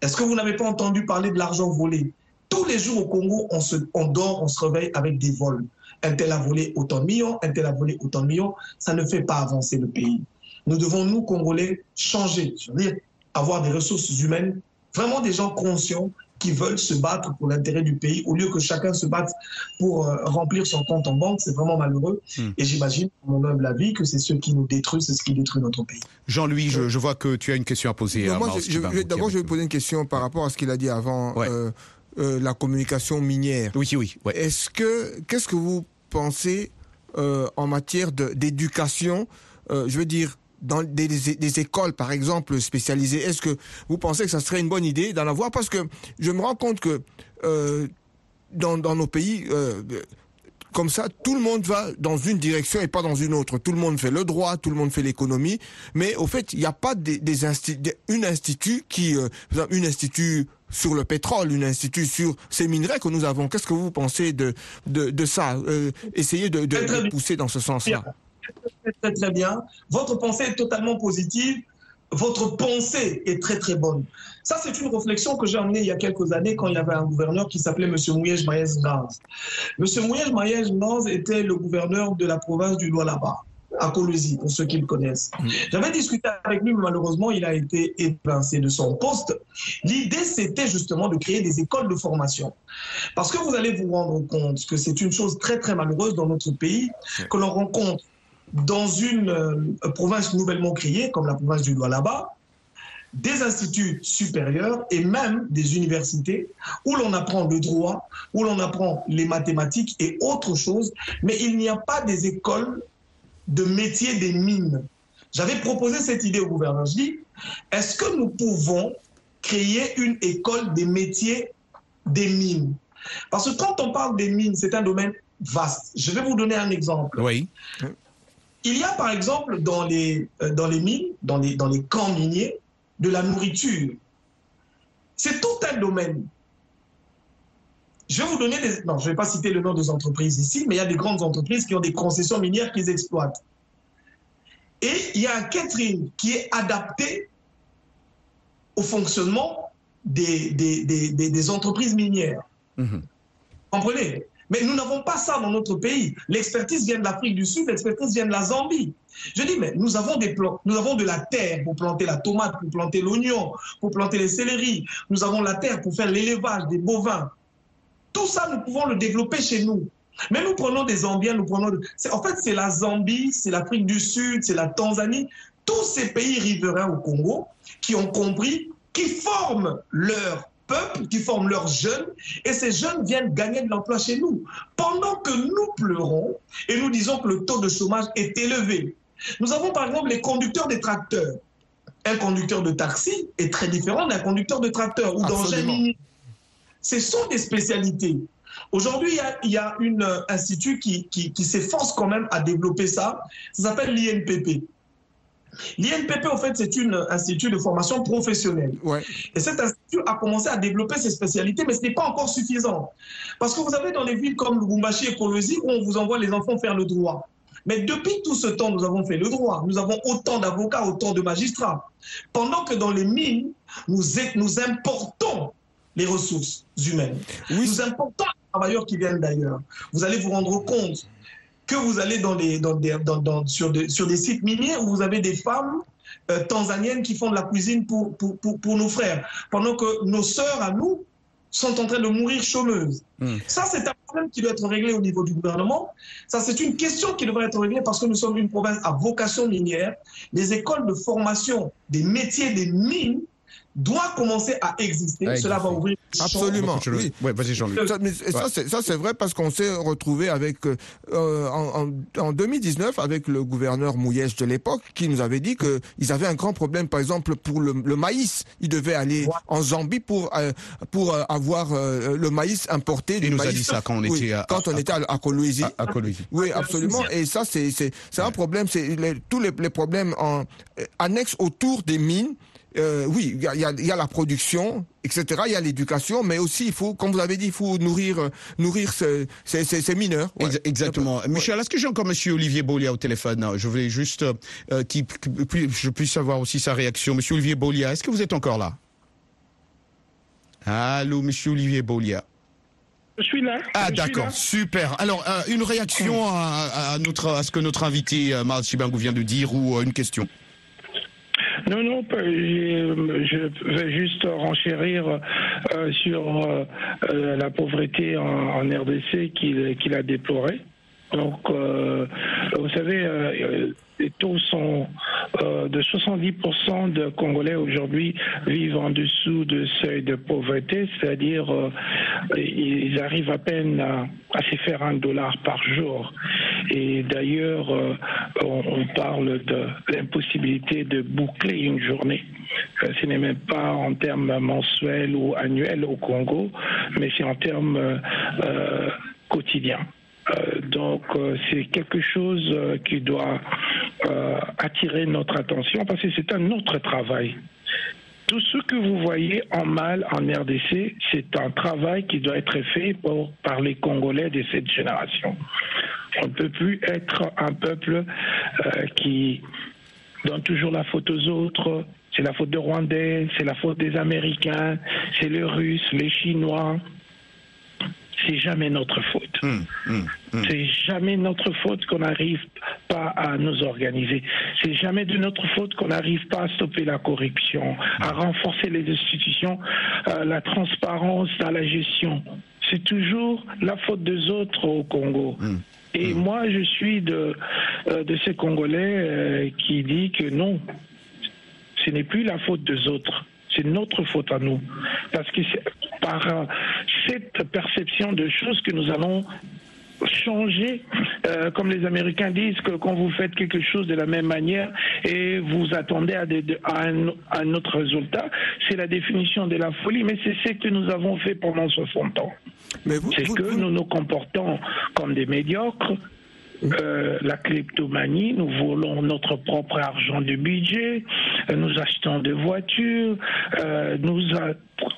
Est-ce que vous n'avez pas entendu parler de l'argent volé? Tous les jours au Congo, on, se, on dort, on se réveille avec des vols. Un tel a volé autant de millions, un tel a volé autant de millions. Ça ne fait pas avancer le pays. Nous devons, nous, Congolais, changer. Je veux dire, avoir des ressources humaines, vraiment des gens conscients qui veulent se battre pour l'intérêt du pays, au lieu que chacun se batte pour euh, remplir son compte en banque. C'est vraiment malheureux. Et j'imagine, pour mon humble avis, que c'est ce qui nous détruit, c'est ce qui détruit notre pays. Jean-Louis, je, je vois que tu as une question à poser Miles je- je- je- D'abord, vais poser une question par rapport à ce qu'il a dit avant, euh, euh, la communication minière. Oui, oui. Est-ce que, qu'est-ce que vous pensez euh, en matière d'éducation euh, Je veux dire, dans des, écoles, par exemple, spécialisées, est-ce que vous pensez que ça serait une bonne idée d'en avoir? Parce que je me rends compte que euh, dans, nos pays, euh, comme ça, tout le monde va dans une direction et pas dans une autre. Tout le monde fait le droit, tout le monde fait l'économie, mais au fait, il n'y a pas des, des institut qui, institut sur le pétrole, une institut sur ces minerais que nous avons. Qu'est-ce que vous pensez de de, de ça euh, Essayez de, de, de pousser dans ce sens-là? Très, bien. Votre pensée est totalement positive. Votre pensée est très, très bonne. Ça, c'est une réflexion que j'ai emmenée il y a quelques années quand il y avait un gouverneur qui s'appelait M. Mouyej Maïez Naz. M. Mouyej Maïez Naz était le gouverneur de la province du Lualaba, à Colosie, pour ceux qui le connaissent. J'avais discuté avec lui, mais malheureusement, il a été évincé de son poste. L'idée, c'était justement de créer des écoles de formation. Parce que vous allez vous rendre compte que c'est une chose très, très malheureuse dans notre pays que l'on rencontre dans une euh, province nouvellement créée, comme la province du Lualaba, des instituts supérieurs et même des universités où l'on apprend le droit, où l'on apprend les mathématiques et autres choses, mais il n'y a pas des écoles de métier des mines. J'avais proposé cette idée au gouvernement. Je dis, est-ce que nous pouvons créer une école des métiers des mines? Parce que quand on parle des mines, c'est un domaine vaste. Je vais vous donner un exemple. Oui. Il y a par exemple dans les, euh, dans les mines, dans les, dans les camps miniers, de la nourriture. C'est tout un domaine. Je vais vous donner des... Non, je ne vais pas citer le nom des entreprises ici, mais il y a des grandes entreprises qui ont des concessions minières qu'ils exploitent. Et il y a un catering qui est adapté au fonctionnement des, des, des, des- des entreprises minières. Comprenez? Mais nous n'avons pas ça dans notre pays. L'expertise vient de l'Afrique du Sud, l'expertise vient de la Zambie. Je dis, mais nous avons, des plans, nous avons de la terre pour planter la tomate, pour planter l'oignon, pour planter les céleris. Nous avons la terre pour faire l'élevage des bovins. Tout ça, nous pouvons le développer chez nous. Mais nous prenons des Zambiens, nous prenons. En fait, c'est la Zambie, c'est l'Afrique du Sud, c'est la Tanzanie, tous ces pays riverains au Congo qui ont compris, qui forment leur peuple, qui forment leurs jeunes, et ces jeunes viennent gagner de l'emploi chez nous. Pendant que nous pleurons et nous disons que le taux de chômage est élevé. Nous avons par exemple les conducteurs des tracteurs. Un conducteur de taxi est très différent d'un conducteur de tracteur ou minier. Ce sont des spécialités. Aujourd'hui, il y a, il y a un institut qui, qui, qui s'efforce quand même à développer ça. Ça s'appelle l'INPP. L'INPP, en fait, c'est un institut de formation professionnelle. Et cet institut a commencé à développer ses spécialités, mais ce n'est pas encore suffisant. Parce que vous avez dans les villes comme Lubumbashi et Kolosi, où on vous envoie les enfants faire le droit. Mais depuis tout ce temps, nous avons fait le droit. Nous avons autant d'avocats, autant de magistrats. Pendant que dans les mines, nous, nous importons les ressources humaines. Nous importons les travailleurs qui viennent d'ailleurs. Vous allez vous rendre compte que vous allez dans les, dans des- dans- dans- sur, des, sur des sites miniers où vous avez des femmes euh, tanzaniennes qui font de la cuisine pour, pour, pour, pour nos frères, pendant que nos sœurs à nous sont en train de mourir chômeuses. Ça, c'est un problème qui doit être réglé au niveau du gouvernement. Ça, c'est une question qui devrait être réglée parce que nous sommes une province à vocation minière. Les écoles de formation des métiers des mines doivent commencer à exister. À Cela va ouvrir. Absolument. Oui. Ouais, vas-y, Jean-Luc. Ça, Ouais. c'est- ça, c'est vrai parce qu'on s'est retrouvé avec euh, en, en- en 2019 avec le gouverneur Mouyèche de l'époque qui nous avait dit que ils avaient un grand problème, par exemple pour le, le maïs. Ils devaient aller en Zambie pour euh, pour euh, avoir euh, le maïs importé. du nous a dit ça quand on Oui, était à- quand on à- était à, à Kolwezi. à Kolwezi. Oui, absolument. Et ça, c'est c'est un problème. C'est tous les, les problèmes en, euh, annexes autour des mines. Euh, oui, il y a, il y a- il y a la production, etc. Il y a l'éducation, mais aussi il faut, comme vous avez dit, il faut nourrir nourrir ces, ces, ces- ces mineurs. Ouais. Exactement. Michel, est-ce que j'ai encore Monsieur Olivier Bolia au téléphone? Je voulais juste euh, qu'il- que puis- je puisse savoir aussi sa réaction. Monsieur Olivier Bolia, est-ce que vous êtes encore là? Allô, Monsieur Olivier Bolia. Je suis là. Ah d'accord, super. Alors euh, une réaction à, à notre à ce que notre invité euh, Mars Chibangou vient de dire ou euh, une question? Non, non, j'ai- je vais juste renchérir euh, sur euh, euh, la pauvreté en, RDC qu'il a déplorée. Donc, euh, vous savez, euh, les taux sont euh, de 70% de Congolais aujourd'hui vivent en dessous de seuil de pauvreté, c'est-à-dire euh, ils arrivent à peine à, à se faire un dollar par jour. Et d'ailleurs, euh, on, on parle de l'impossibilité de boucler une journée. Euh, Ce n'est même pas en termes mensuels ou annuels au Congo, mais c'est en termes quotidiens. Euh, donc euh, c'est quelque chose euh, qui doit attirer notre attention parce que c'est un autre travail. Tout ce que vous voyez en mal en RDC, c'est un travail qui doit être fait par les Congolais de cette génération. On ne peut plus être un peuple qui donne toujours la faute aux autres. C'est la faute des Rwandais, c'est la faute des Américains, c'est les Russes, les Chinois. C'est jamais notre faute. C'est jamais notre faute qu'on n'arrive pas à nous organiser. C'est jamais de notre faute qu'on n'arrive pas à stopper la corruption, à renforcer les institutions, euh, la transparence dans la gestion. C'est toujours la faute des autres au Congo. Et moi, je suis de, euh, de ces Congolais euh, qui dit que non, ce n'est plus la faute des autres, c'est notre faute à nous. Parce que c'est par euh, cette perception de choses que nous allons changer, euh, comme les Américains disent, que quand vous faites quelque chose de la même manière et vous attendez à, des- à un, à un autre résultat, c'est la définition de la folie, mais c'est ce que nous avons fait pendant 60 ans. C'est que nous nous comportons comme des médiocres, euh, la kleptomanie, nous volons notre propre argent de budget, euh, nous achetons des voitures, euh, nous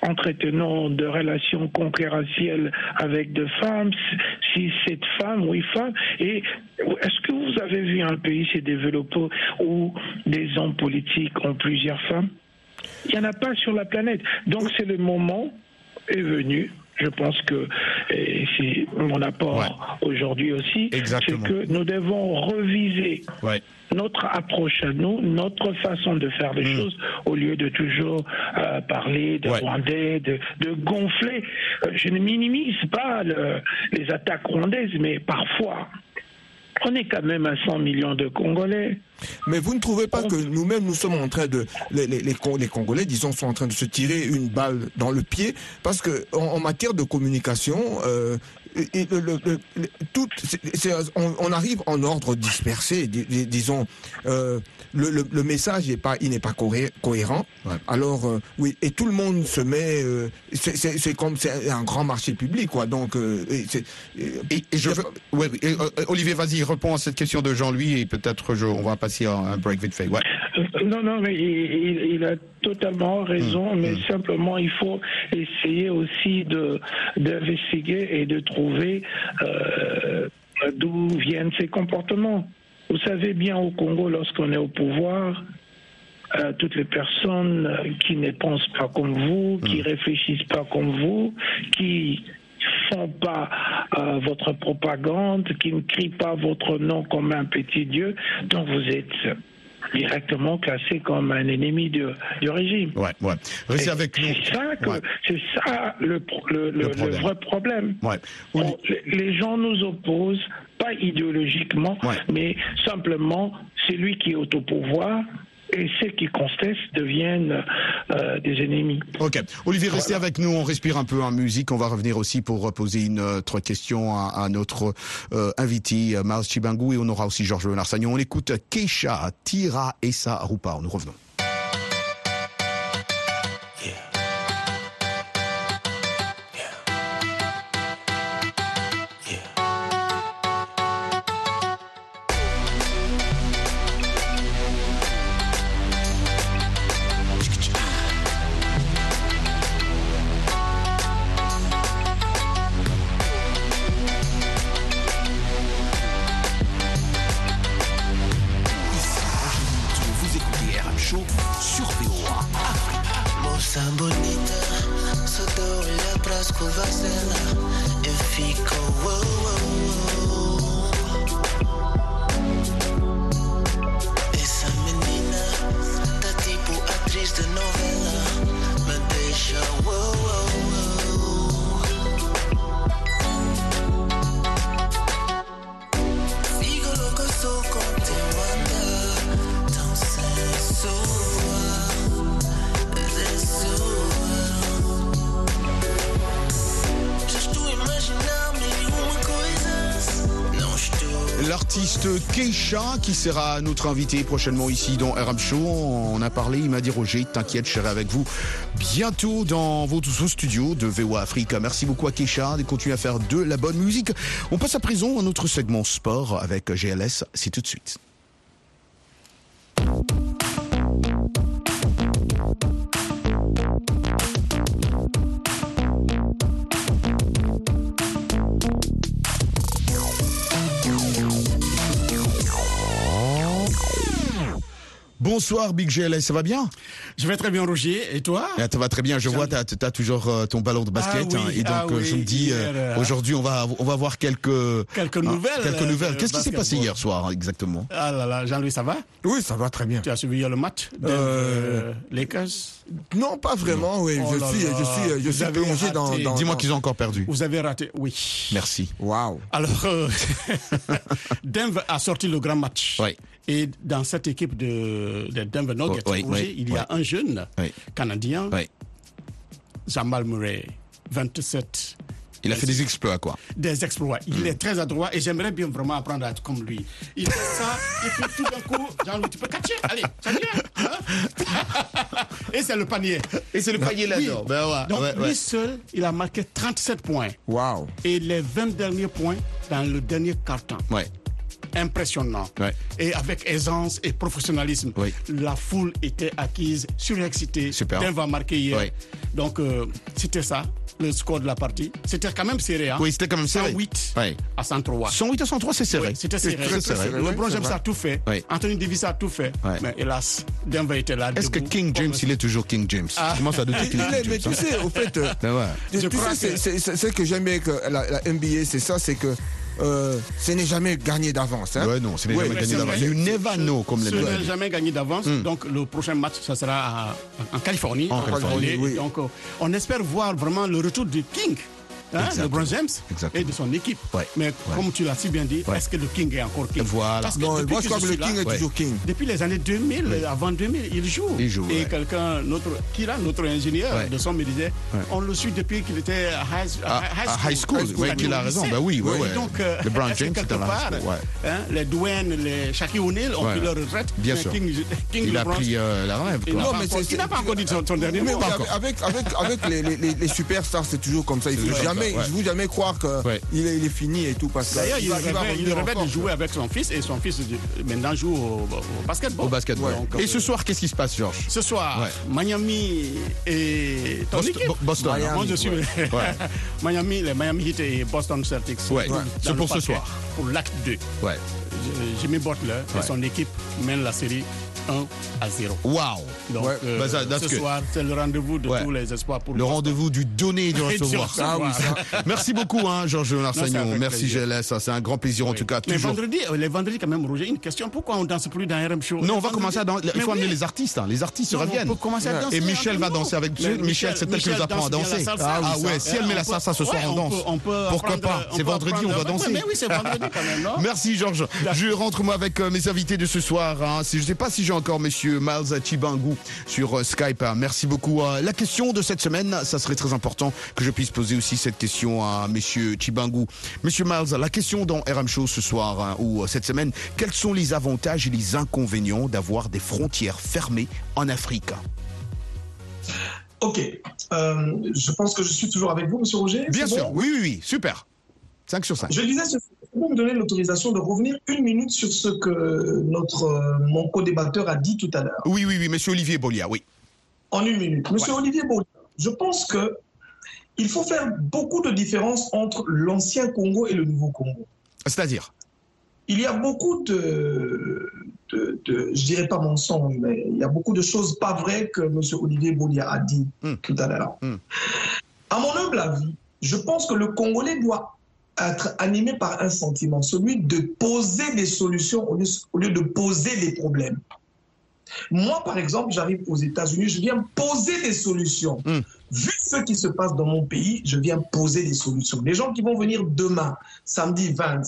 entretenons de relations concurrentielles avec des femmes, si cette femme, oui femme, et est-ce que vous avez vu un pays se développer où des hommes politiques ont plusieurs femmes? Il n'y en a pas sur la planète. Donc c'est le moment est venu. Je pense que et c'est mon apport aujourd'hui aussi, c'est que nous devons reviser notre approche à nous, notre façon de faire les choses, au lieu de toujours euh, parler de Rwandais, de, de gonfler. Euh, Je ne minimise pas le- les attaques rwandaises, mais parfois, on est quand même à 100 millions de Congolais. Mais vous ne trouvez pas que nous-mêmes, nous sommes en train de, les, les, les Con- les Congolais, disons, sont en train de se tirer une balle dans le pied parce que en, en matière de communication, euh, le- le- le- le- tout, c'est- c'est- on, on arrive en ordre dispersé, dis- dis- disons, euh, le, le, le message n'est pas, il n'est pas coré- cohérent. Alors euh, oui, et tout le monde se met, euh, c'est- comme c'est un grand marché public, quoi. Donc, euh, et c'est- Et, et je veux, ouais, oui, et, euh, Olivier, vas-y, réponds à cette question de Jean-Louis et peut-être je- on va passer à un break vite fait. Ouais. Non, non, mais il, il- il a totalement Mmh, raison, mais simplement il faut essayer aussi de d'investiguer et de trouver euh, d'où viennent ces comportements. Vous savez bien au Congo, lorsqu'on est au pouvoir, euh, toutes les personnes euh, qui ne pensent pas comme vous, qui réfléchissent pas comme vous, qui font pas euh, votre propagande, qui ne crient pas votre nom comme un petit dieu, donc vous êtes directement classé comme un ennemi du régime. Ouais, ouais. Restez Et avec nous. C'est ça, que- Ouais. c'est ça le, vrai problème. Ouais. On- les- les gens nous opposent, pas idéologiquement, mais simplement celui qui est au pouvoir et ceux qui contestent deviennent euh, des ennemis. Ok. Olivier, restez avec nous. On respire un peu en musique. On va revenir aussi pour poser une autre question à, à notre euh, invité, euh, Miles Chibangu, et on aura aussi Georges Larsagnon. On écoute Keisha, Tira et sa Rupa. Nous revenons. L'artiste Keisha qui sera notre invité prochainement ici dans RM Show. On a parlé, il m'a dit Roger, t'inquiète, je serai avec vous bientôt dans vos, vos studios de VOA Africa. Merci beaucoup à Keisha de continuer à faire de la bonne musique. On passe à présent à notre segment sport avec GLS. C'est tout de suite. Bonsoir Big GLS, ça va bien? Je vais très bien Roger, et toi? Ah, Ça va très bien, je vois, tu as, toujours euh, ton ballon de basket. Ah oui, hein, et donc ah euh, oui, je me dis, euh, aujourd'hui on va, on va voir quelques, Quelques hein, nouvelles, quelques nouvelles. Qu'est-ce qui s'est passé hier soir exactement? Ah là là, Jean-Louis, ça va? Oui, ça va très bien. Tu as suivi hier le match de Euh, Lakers? Non, pas vraiment, oui. Oh je, là suis, là, je suis, je vous suis plongé dans. Dis-moi dans- qu'ils ont encore perdu. Vous avez raté, oui. Merci. Waouh. Alors, euh, [laughs] Denver a sorti le grand match. Oui. Et dans cette équipe de, de Denver Nuggets, Oh, oui, oui, il y a un jeune Oui. Canadien, Oui. Jamal Murray, 27. Il a fait des exploits, quoi. des exploits. Il est très adroit et j'aimerais bien vraiment apprendre à être comme lui. Il fait ça et puis tout d'un coup, Jean-Louis, tu peux catcher Allez, ça vient hein Et c'est le panier. Et c'est le panier Oui. là-dedans. Ben ouais, Donc ouais, lui ouais. seul, il a marqué 37 points. Waouh. Et les 20 derniers points dans le dernier quart-temps. Ouais. Impressionnant. Ouais. Et avec aisance et professionnalisme. Oui. La foule était acquise, surexcitée. Super. Denver a marqué hier. Donc, euh, c'était ça, le score de la partie. C'était quand même serré. Hein? Oui, c'était quand même serré. 108 Ouais. à 103. 108 à 103, c'est serré. Oui, c'était serré. très serré. Le oui, Bron c'est James a tout fait. Oui. Anthony Davis a tout fait. Mais hélas, Denver était là. Est-ce que. King James, il est toujours King James? Ah. Je commence à douter qu'il Il est King mais James. tu hein. sais, au fait, euh, [laughs] ouais. tu sais, que- c'est- c'est c'est- ce que j'aime avec euh, la, la NBA, c'est ça, c'est que euh, ce n'est jamais gagné d'avance. Hein. Ouais, non, c'est Ouais, jamais mais gagné d'avance. You never know, comme les Ce n'est jamais gagné d'avance. Donc le prochain match, ça sera à- en Californie. En Californie, oui. Donc euh, on espère voir vraiment le retour de King. Hein, Exactement. le Bron James Exactement. et de son équipe. Ouais. Mais Ouais. comme tu l'as si bien dit, Ouais. est-ce que le King est encore King? Voilà. Parce que Non, depuis moi je crois que le là, King est toujours King. Depuis les années 2000, avant 2000, il joue. Il joue, Et quelqu'un, notre, Kira, notre ingénieur de son, me disait, on le suit depuis qu'il était à high, À- à high school, c'est-à-dire qu'il a raison. Bah oui, ouais. Donc, euh, LeBron James, la high part, school, hein, les Dwayne, les Shaquille O'Neal ont pris leur retraite. Bien sûr. Il a LeBron, pris euh, la relève. il n'a Non, pas, mais encore- c'est- il n'a pas c'est- encore dit son, dernier mot. avec, les, superstars, c'est toujours comme ça. Il faut jamais jamais, Ouais. je vous jamais croire que il, est, il est fini et tout parce que D'ailleurs, il, va- va rêvait, il de jouer avec son fils et son fils maintenant joue au, au basketball. Au basketball. Donc, Et euh, ce soir, qu'est-ce qui se passe, Georges? Ce soir, Ouais. Miami et ton Boston- équipe. Bo- Boston. Miami, Moi, je suis. [laughs] Miami, les Miami Heat et Boston Celtics. Ouais. Dans Ouais. C'est pour ce soir. Pour l'acte 2. Ouais. Jimmy Butler Ouais. et son équipe mènent la série 1 à 0. Waouh Donc, euh, Bah, ça, ce good. soir, c'est le rendez-vous de Ouais. tous les espoirs pour Le rendez-vous du donner et du [laughs] recevoir. Ah oui, ça. Merci beaucoup, hein, Georges Non, c'est Larsagnon. avec Merci. GLS. C'est un grand plaisir, en tout cas. Mais Toujours. vendredi, euh, les vendredis quand même, Roger, une question. Pourquoi on danse plus dans RM Show? Non, on va Vendredi- commencer à danser. Il faut oui. amener les artistes. hein. Les artistes Non, on reviennent. peut commencer à danser Et Michel va danser avec Michel. Michel, c'est elle qui nous apprend à danser. Ah ouais, si elle met la On salsa ce soir, on on danse. on Pourquoi pas? on C'est vendredi, on va danser. Mais oui, c'est vendredi quand même, non? [laughs] Merci Georges. Je rentre moi avec euh, mes invités de ce soir. hein. Je ne sais pas si encore Monsieur Miles Chibangu sur euh, Skype. Merci beaucoup. Euh, La question de cette semaine, ça serait très important que je puisse poser aussi cette question à Monsieur Chibangu. Monsieur Miles, la question dans RM Show ce soir hein, ou euh, cette semaine, quels sont les avantages et les inconvénients d'avoir des frontières fermées en Afrique? Ok. Euh, je pense que je suis toujours avec vous, Monsieur Roger. Bien sûr, bon? Oui, oui, oui, super. 5 sur 5. Je disais, ce- vous me donnez l'autorisation de revenir une minute sur ce que notre euh, mon co-débatteur a dit tout à l'heure. Oui, oui, oui, Monsieur Olivier Bolia, oui. En une minute. Monsieur Olivier Bolia, je pense que il faut faire beaucoup de différence entre l'ancien Congo et le nouveau Congo. C'est-à-dire? Il y a beaucoup de, de, de- je dirais pas mensonges, mais il y a beaucoup de choses pas vraies que Monsieur Olivier Bolia a dit tout à l'heure. À mon humble avis, je pense que le Congolais doit être animé par un sentiment, celui de poser des solutions au lieu, au lieu de poser des problèmes. Moi, par exemple, j'arrive aux États-Unis, je viens poser des solutions. Vu ce qui se passe dans mon pays, je viens poser des solutions. Les gens qui vont venir demain, samedi 20,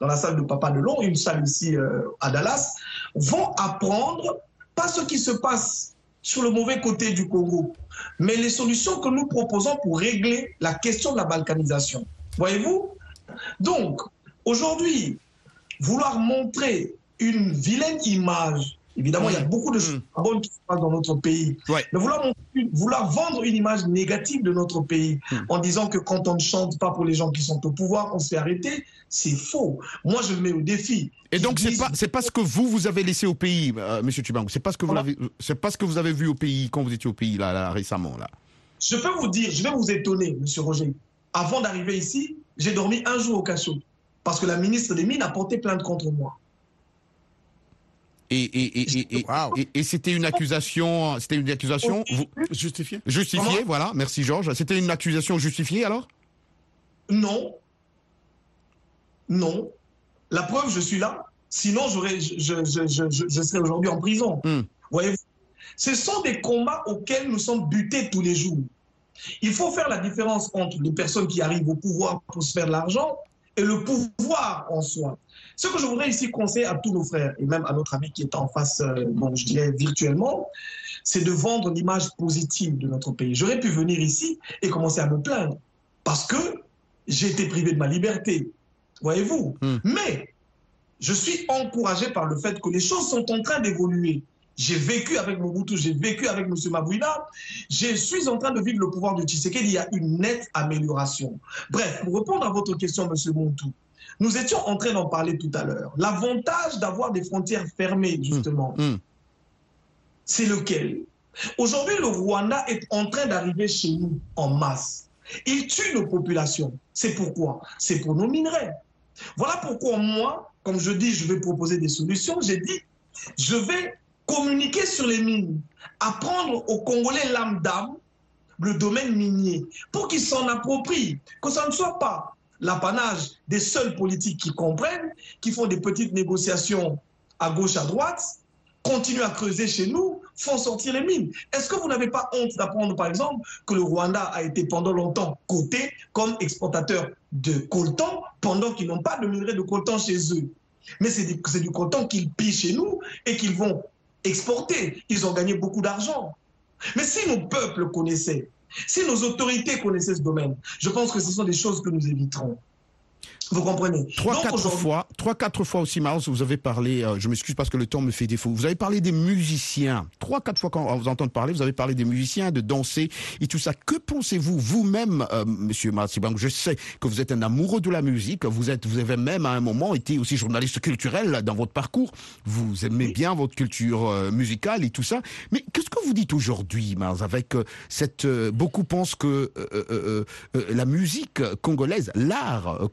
dans la salle de Papa Delon, une salle ici euh, à Dallas, vont apprendre pas ce qui se passe sur le mauvais côté du Congo, mais les solutions que nous proposons pour régler la question de la balkanisation. Voyez-vous Donc, aujourd'hui, vouloir montrer une vilaine image, évidemment, il y a beaucoup de choses pas bonnes qui se passent dans notre pays, mais vouloir, montrer une- vouloir vendre une image négative de notre pays en disant que quand on ne chante pas pour les gens qui sont au pouvoir, on se fait arrêter, c'est faux. Moi, je le mets au défi. Et donc c'est pas c'est pas ce que vous vous avez laissé au pays, euh, Monsieur Chibangu. C'est pas ce que vous l'avez, c'est pas ce que vous avez vu au pays quand vous étiez au pays là, là, récemment là. Je peux vous dire, je vais vous étonner, Monsieur Roger. Avant d'arriver ici, j'ai dormi un jour au cachot parce que la ministre des Mines a porté plainte contre moi. Et et et et, et, et- et c'était une accusation, c'était une accusation vous, justifiée? Justifiée, voilà. Merci Georges. C'était une accusation justifiée alors? Non. Non. La preuve, je suis là. Sinon, j'aurais, je, je, je, je- je serais aujourd'hui en prison. Voyez-vous Ce sont des combats auxquels nous sommes butés tous les jours. Il faut faire la différence entre les personnes qui arrivent au pouvoir pour se faire de l'argent et le pouvoir en soi. Ce que je voudrais ici conseiller à tous nos frères et même à notre ami qui est en face, euh, bon, je dirais virtuellement, c'est de vendre l'image positive de notre pays. J'aurais pu venir ici et commencer à me plaindre parce que j'ai été privé de ma liberté. Voyez-vous Mais je suis encouragé par le fait que les choses sont en train d'évoluer. J'ai vécu avec Mobutu, j'ai vécu avec M. Mabouina, je suis en train de vivre le pouvoir de Tshisekedi, il y a une nette amélioration. Bref, pour répondre à votre question, M. Montou, nous étions en train d'en parler tout à l'heure. L'avantage d'avoir des frontières fermées, justement, c'est lequel? Aujourd'hui, le Rwanda est en train d'arriver chez nous en masse. Il tue nos populations. C'est pourquoi? C'est pour nos minerais. Voilà pourquoi moi, comme je dis, je vais proposer des solutions. J'ai dit, je vais communiquer sur les mines, apprendre aux Congolais lambda le domaine minier pour qu'ils s'en approprient, que ça ne soit pas l'apanage des seuls politiques qui comprennent, qui font des petites négociations à gauche, à droite, continuent à creuser chez nous, font sortir les mines. Est-ce que vous n'avez pas honte d'apprendre, par exemple, que le Rwanda a été pendant longtemps coté comme exportateur de coltan pendant qu'ils n'ont pas de minerai de coltan chez eux? Mais c'est du, du coltan qu'ils pillent chez nous et qu'ils vont exporter. Ils ont gagné beaucoup d'argent. Mais si nos peuples connaissaient, si nos autorités connaissaient ce domaine, je pense que ce sont des choses que nous éviterons. Vous comprenez Trois, quatre fois, trois, quatre fois aussi, Miles, vous avez parlé, euh, je m'excuse parce que le temps me fait défaut, vous avez parlé des musiciens. Trois, quatre fois quand on vous entend parler, vous avez parlé des musiciens, de danser et tout ça. Que pensez-vous vous-même, euh, monsieur Miles Sibang Je sais que vous êtes un amoureux de la musique, vous êtes, vous avez même à un moment été aussi journaliste culturel dans votre parcours. Vous aimez bien votre culture euh, musicale et tout ça. Mais qu'est-ce que vous dites aujourd'hui, Miles, avec euh, cette, euh, beaucoup pensent que euh, euh, euh, euh, la musique congolaise, l'art euh,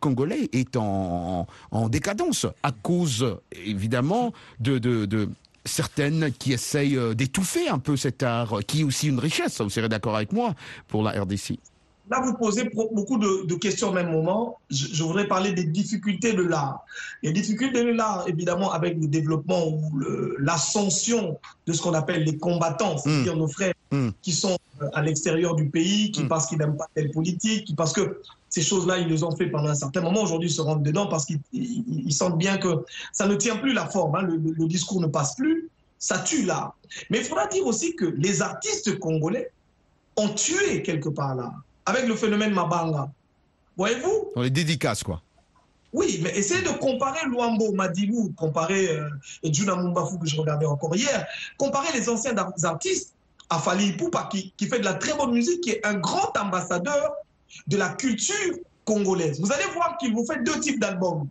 est en, en décadence à cause évidemment de, de, certaines qui essayent d'étouffer un peu cet art, qui est aussi une richesse, vous serez d'accord avec moi, pour la RDC. Là, vous posez beaucoup de, de questions au même moment. Je, je voudrais parler des difficultés de l'art. Les difficultés de l'art, évidemment, avec le développement ou l'ascension de ce qu'on appelle les combattants, c'est-à-dire nos frères qui sont euh, à l'extérieur du pays, qui parce qu'ils n'aiment pas telle politique, qui parce que ces choses-là, ils les ont fait pendant un certain moment. Aujourd'hui, ils se rendent dedans parce qu'ils ils- ils sentent bien que ça ne tient plus la forme. hein. Le, le- le discours ne passe plus. Ça tue l'art. Mais il faudra dire aussi que les artistes congolais ont tué quelque part l'art avec le phénomène Mabanga. Voyez-vous? Dans les dédicaces, quoi. Oui, mais essayez de comparer Luambo, Madibou, comparer euh, Juna Mumbafu que je regardais encore hier, comparer les anciens ar- artistes à Fali Ipupa qui, qui fait de la très bonne musique, qui est un grand ambassadeur de la culture congolaise. Vous allez voir qu'il vous fait deux types d'albums.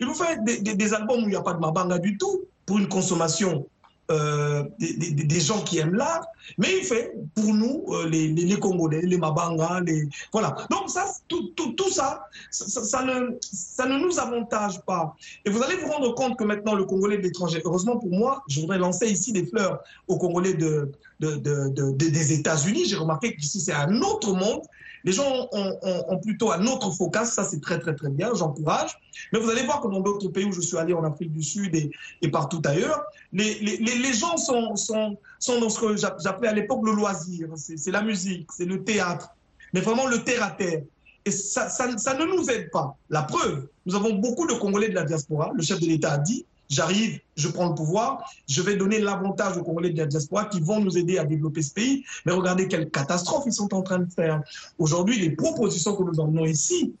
Il vous fait des, des- des albums où il n'y a pas de Mabanga du tout, pour une consommation euh, des, gens qui aiment l'art, mais il fait pour nous, euh, les, les- les Congolais, les Mabanga, les... Voilà. Donc ça, tout, tout, tout ça, ça, ne, ça ne nous avantage pas. Et vous allez vous rendre compte que maintenant, le Congolais de l'étranger, heureusement pour moi, je voudrais lancer ici des fleurs aux Congolais de- de- de- des États-Unis. J'ai remarqué qu'ici, c'est un autre monde. Les gens ont, plutôt un autre focus, ça c'est très très très bien, j'encourage. Mais vous allez voir que dans d'autres pays où je suis allé en Afrique du Sud et, et partout ailleurs, les, les- les- gens sont, sont, sont dans ce que j'a- j'appelais à l'époque le loisir. C'est la musique, c'est le théâtre, mais vraiment le terre à terre. Et ça, ça ne nous aide pas. La preuve, nous avons beaucoup de Congolais de la diaspora. Le chef de l'État a dit, j'arrive, je prends le pouvoir, je vais donner l'avantage aux Congolais de la diaspora qui vont nous aider à développer ce pays. Mais regardez quelle catastrophe ils sont en train de faire. Aujourd'hui, les propositions que nous emmenons ici,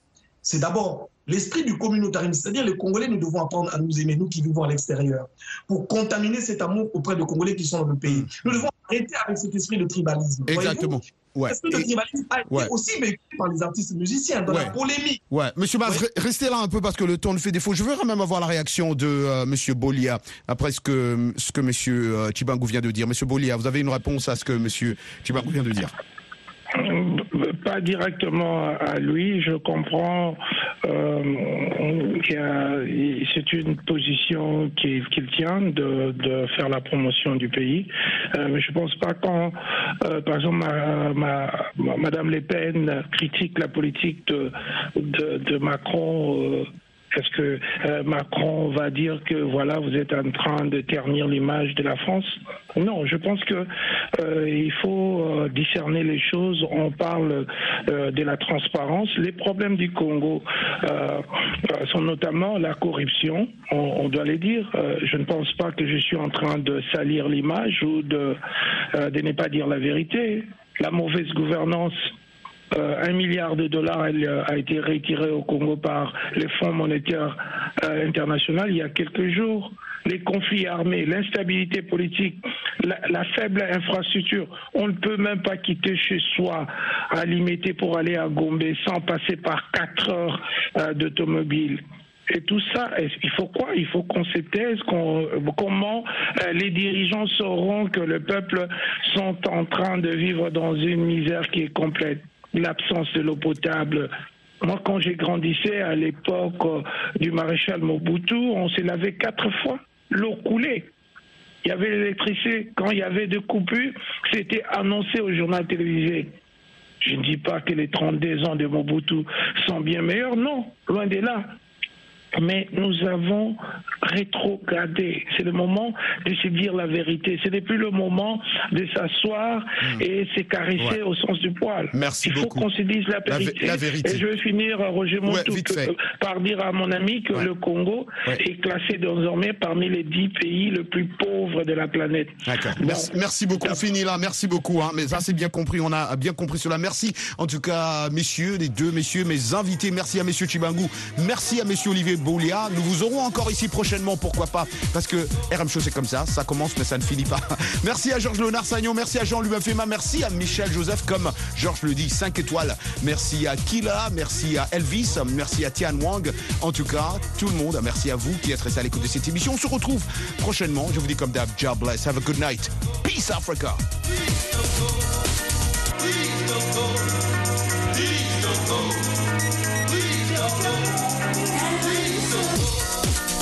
c'est d'abord l'esprit du communautarisme, c'est-à-dire les Congolais, nous devons apprendre à nous aimer, nous qui vivons à l'extérieur, pour contaminer cet amour auprès des Congolais qui sont dans le pays. Nous devons arrêter avec cet esprit de tribalisme. Exactement. Ouais. L'esprit de tribalisme a été Ouais. aussi véhiculé par les artistes musiciens, dans la polémique. Ouais, Monsieur Baz, re- restez là un peu parce que le temps nous fait défaut. Je veux quand même avoir la réaction de euh, Monsieur Bolia après ce que ce que Monsieur euh, Chibangu vient de dire. Monsieur Bolia, vous avez une réponse à ce que Monsieur Chibangu vient de dire? Euh, Directement à lui, je comprends euh, a- c'est une position qu'il tient de, faire la promotion du pays, Euh, mais je pense pas quand, euh, par exemple, ma, ma- ma- Madame Le Pen critique la politique de Macron. Est-ce que euh, Macron va dire que voilà, vous êtes en train de ternir l'image de la France? Non, je pense que euh, il faut euh, discerner les choses. On parle de la transparence. Les problèmes du Congo sont notamment la corruption. On, doit les dire. Je ne pense pas que je suis en train de salir l'image ou de, ne pas dire la vérité. La mauvaise gouvernance un milliard de dollars euh, a été retiré au Congo par les fonds monétaires euh, internationaux il y a quelques jours. Les conflits armés, l'instabilité politique, la, faible infrastructure. On ne peut même pas quitter chez soi à Limité pour aller à Gombe sans passer par quatre heures euh, d'automobile. Et tout ça, il faut quoi? Il faut qu'on se taise, comment euh, les dirigeants sauront que le peuple sont en train de vivre dans une misère qui est complète. L'absence de l'eau potable. Moi, quand j'ai grandissé à l'époque euh, du maréchal Mobutu, on s'est lavé quatre fois. L'eau coulait. Il y avait l'électricité. Quand il y avait des coupures, c'était annoncé au journal télévisé. Je ne dis pas que les 32 ans de Mobutu sont bien meilleurs, non, loin de là. Mais nous avons rétrograder. C'est le moment de se dire la vérité. Ce n'est plus le moment de s'asseoir et se caresser Hmm. Ouais. au sens du poil. Merci Il faut qu'on se dise la La vé- vérité. la vérité. Et je vais finir, euh, Roger Montou, que- fait. par dire à mon ami que le Congo est classé désormais parmi les dix pays les plus pauvres de la planète. D'accord. Merci, merci beaucoup. On finit là. Merci beaucoup. hein. Mais ça, c'est bien compris. On a bien compris cela. Merci. En tout cas, messieurs, les deux messieurs, mes invités. Merci à messieurs Chibangou. Merci à messieurs Olivier Boulia. Nous vous aurons encore ici prochainement. Pourquoi pas Parce que RM Show, c'est comme ça. Ça commence, mais ça ne finit pas. [laughs] Merci à Georges Léonard Sagnon. Merci à Jean-Louis Fema. Merci à Michel Joseph, comme Georges le dit, 5 étoiles. Merci à Kila. Merci à Elvis. Merci à Tian Wang. En tout cas, tout le monde. Merci à vous qui êtes restés à l'écoute de cette émission. On se retrouve prochainement. Je vous dis comme d'hab, God bless. Have a good night. Peace Africa.